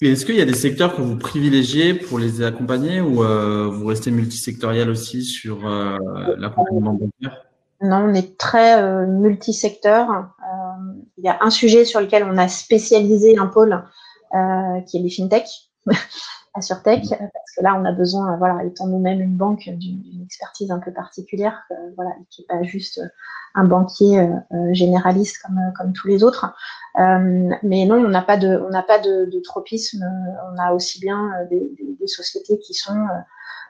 est-ce qu'il y a des secteurs que vous privilégiez pour les accompagner ou euh, vous restez multisectoriel aussi sur euh, l'accompagnement bancaire? Non, on est très euh, multisecteur. Euh, il y a un sujet sur lequel on a spécialisé un pôle euh, qui est les fintech, Assurtech, mmh. parce que là, on a besoin, voilà, étant nous-mêmes une banque, d'une expertise un peu particulière, voilà, qui n'est pas juste un banquier généraliste comme, comme tous les autres. Euh, mais non, on n'a pas de, on n'a pas de, de, tropisme. On a aussi bien euh, des, des, des sociétés qui sont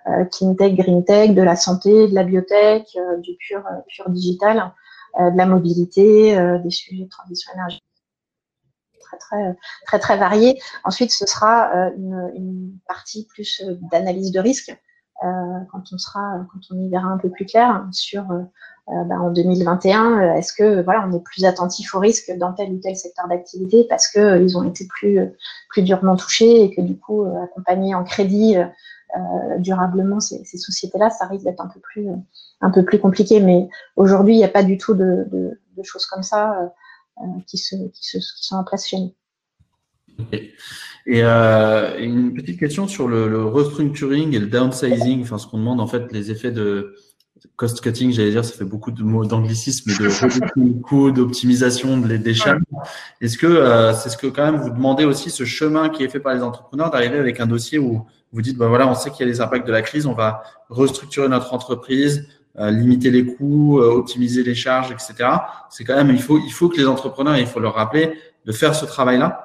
euh, clean tech, green tech, de la santé, de la biotech, du pur, pur digital, de la mobilité, des sujets de transition énergétique très très très variés. Ensuite, ce sera une, une partie plus d'analyse de risque quand on sera, quand on y verra un peu plus clair sur euh, ben, en 2021, euh, est-ce que voilà, on est plus attentif au risque dans tel ou tel secteur d'activité parce que euh, ils ont été plus plus durement touchés et que du coup accompagner en crédit durablement ces, sociétés-là, ça risque d'être un peu plus un peu plus compliqué. Mais aujourd'hui, il n'y a pas du tout de choses comme ça qui, se, qui, se, sont en. Et euh, une petite question sur le, restructuring et le downsizing, enfin ce qu'on demande en fait les effets de cost cutting, j'allais dire, ça fait beaucoup de mots d'anglicisme, de coûts, d'optimisation des charges. Est-ce que euh, c'est ce que quand même vous demandez aussi ce chemin qui est fait par les entrepreneurs d'arriver avec un dossier où vous dites, bah voilà, on sait qu'il y a les impacts de la crise, on va restructurer notre entreprise, euh, limiter les coûts, euh, optimiser les charges, etc. C'est quand même, il faut, il faut que les entrepreneurs, il faut leur rappeler de faire ce travail-là.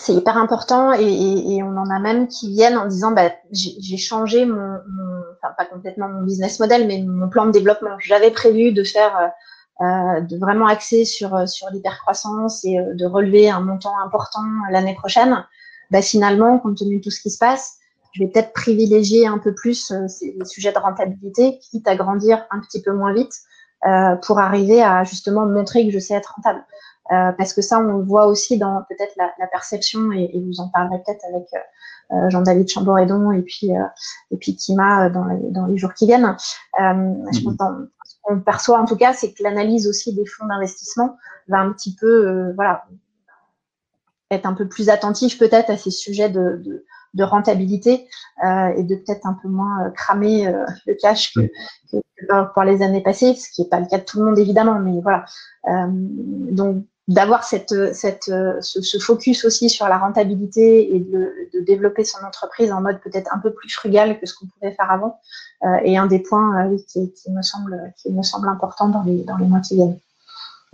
C'est hyper important et, on en a même qui viennent en disant bah, j'ai changé mon, enfin pas complètement mon business model mais mon plan de développement. J'avais prévu de faire euh, euh de vraiment axer sur sur l'hypercroissance et euh, de relever un montant important l'année prochaine. Bah, finalement compte tenu de tout ce qui se passe je vais peut-être privilégier un peu plus euh, les sujets de rentabilité quitte à grandir un petit peu moins vite euh, pour arriver à justement montrer que je sais être rentable euh, parce que ça, on le voit aussi dans peut-être la, la, perception, et, et, vous en parlerez peut-être avec euh, euh Jean-David Chamboredon et puis euh, et puis Kima dans, les, dans les jours qui viennent. Je pense ce qu'on perçoit en tout cas, c'est que l'analyse aussi des fonds d'investissement va un petit peu, voilà, être un peu plus attentif peut-être à ces sujets de, de, de rentabilité euh, et de peut-être un peu moins euh, cramer euh, le cash que, que, que, pour les années passées, ce qui n'est pas le cas de tout le monde évidemment, mais voilà. donc d'avoir cette, cette, ce, ce, focus aussi sur la rentabilité et de, de, développer son entreprise en mode peut-être un peu plus frugal que ce qu'on pouvait faire avant est un des points qui, qui, me semble, qui me semble important dans les, dans les mois qui viennent.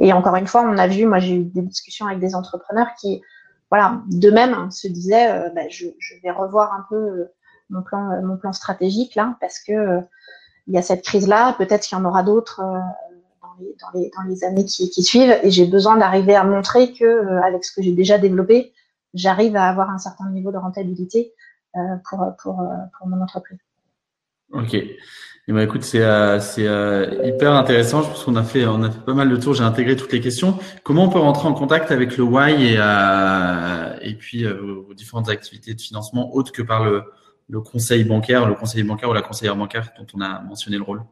Et encore une fois, on a vu, moi j'ai eu des discussions avec des entrepreneurs qui, voilà, de même se disaient, euh, bah, je, vais revoir un peu mon plan, mon plan stratégique là, parce que il y a cette crise-là, peut-être qu'il y en aura d'autres dans les, années qui, suivent et j'ai besoin d'arriver à montrer que euh, avec ce que j'ai déjà développé, j'arrive à avoir un certain niveau de rentabilité euh, euh, pour mon entreprise. Ok. Et ben écoute, c'est c'est hyper intéressant. Je pense qu'on a fait on a fait pas mal de tours. J'ai intégré toutes les questions. Comment on peut rentrer en contact avec le Y et et puis vos différentes activités de financement autres que par le le conseil bancaire, le conseiller bancaire ou la conseillère bancaire dont on a mentionné le rôle?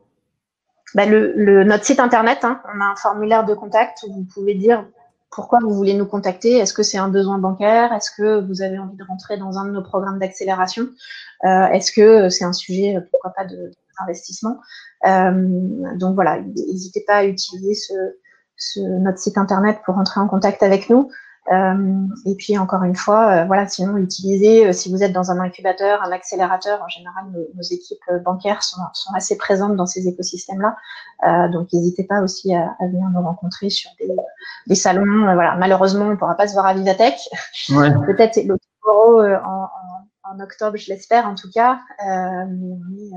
Bah, le, le, notre site internet, hein, on a un formulaire de contact où vous pouvez dire pourquoi vous voulez nous contacter? Est-ce que c'est un besoin bancaire? Est-ce que vous avez envie de rentrer dans un de nos programmes d'accélération? Euh, Est-ce que c'est un sujet, pourquoi pas, d'investissement? Euh, Donc voilà, n'hésitez pas à utiliser ce, ce, notre site internet pour rentrer en contact avec nous. Euh, et puis encore une fois, euh, voilà, sinon utilisez, euh, si vous êtes dans un incubateur, un accélérateur, en général nos, équipes bancaires sont, sont, assez présentes dans ces écosystèmes-là, donc n'hésitez pas aussi à, à, venir nous rencontrer sur des, des salons. voilà, malheureusement, on ne pourra pas se voir à Vivatech. Ouais. (laughs) Peut-être le en, en, en, octobre, je l'espère en tout cas. mais on est,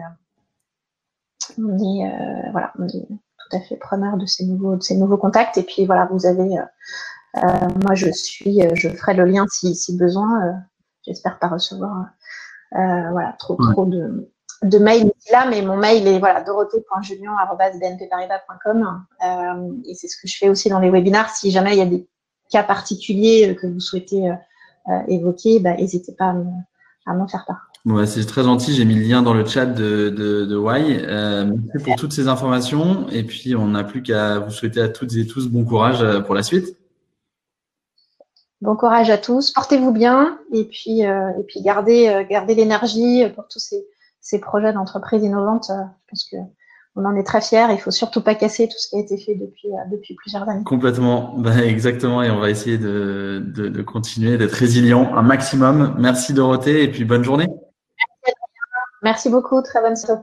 on est voilà, on est tout à fait preneur de ces nouveaux, de ces nouveaux contacts. Et puis voilà, vous avez moi, je suis, euh, je ferai le lien si, si besoin. Euh, j'espère pas recevoir voilà, trop, trop de, de mails là, mais mon mail est voilà, dorothée.julian.bnpparibas.com euh, et c'est ce que je fais aussi dans les webinars. Si jamais il y a des cas particuliers que vous souhaitez euh, évoquer, bah, n'hésitez pas à m'en faire part. Ouais, c'est très gentil. J'ai mis le lien dans le chat de, de, de Y. Euh, merci pour toutes ces informations. Et puis, on n'a plus qu'à vous souhaiter à toutes et tous bon courage pour la suite. Bon courage à tous, portez-vous bien et puis, euh, et puis gardez, euh, gardez l'énergie pour tous ces, ces projets d'entreprise innovantes. Euh, je pense que on en est très fiers. Il faut surtout pas casser tout ce qui a été fait depuis, depuis plusieurs années. Complètement, ben, exactement. Et on va essayer de, de, de continuer d'être résilient un maximum. Merci Dorothée et puis bonne journée. Merci beaucoup, très bonne soirée.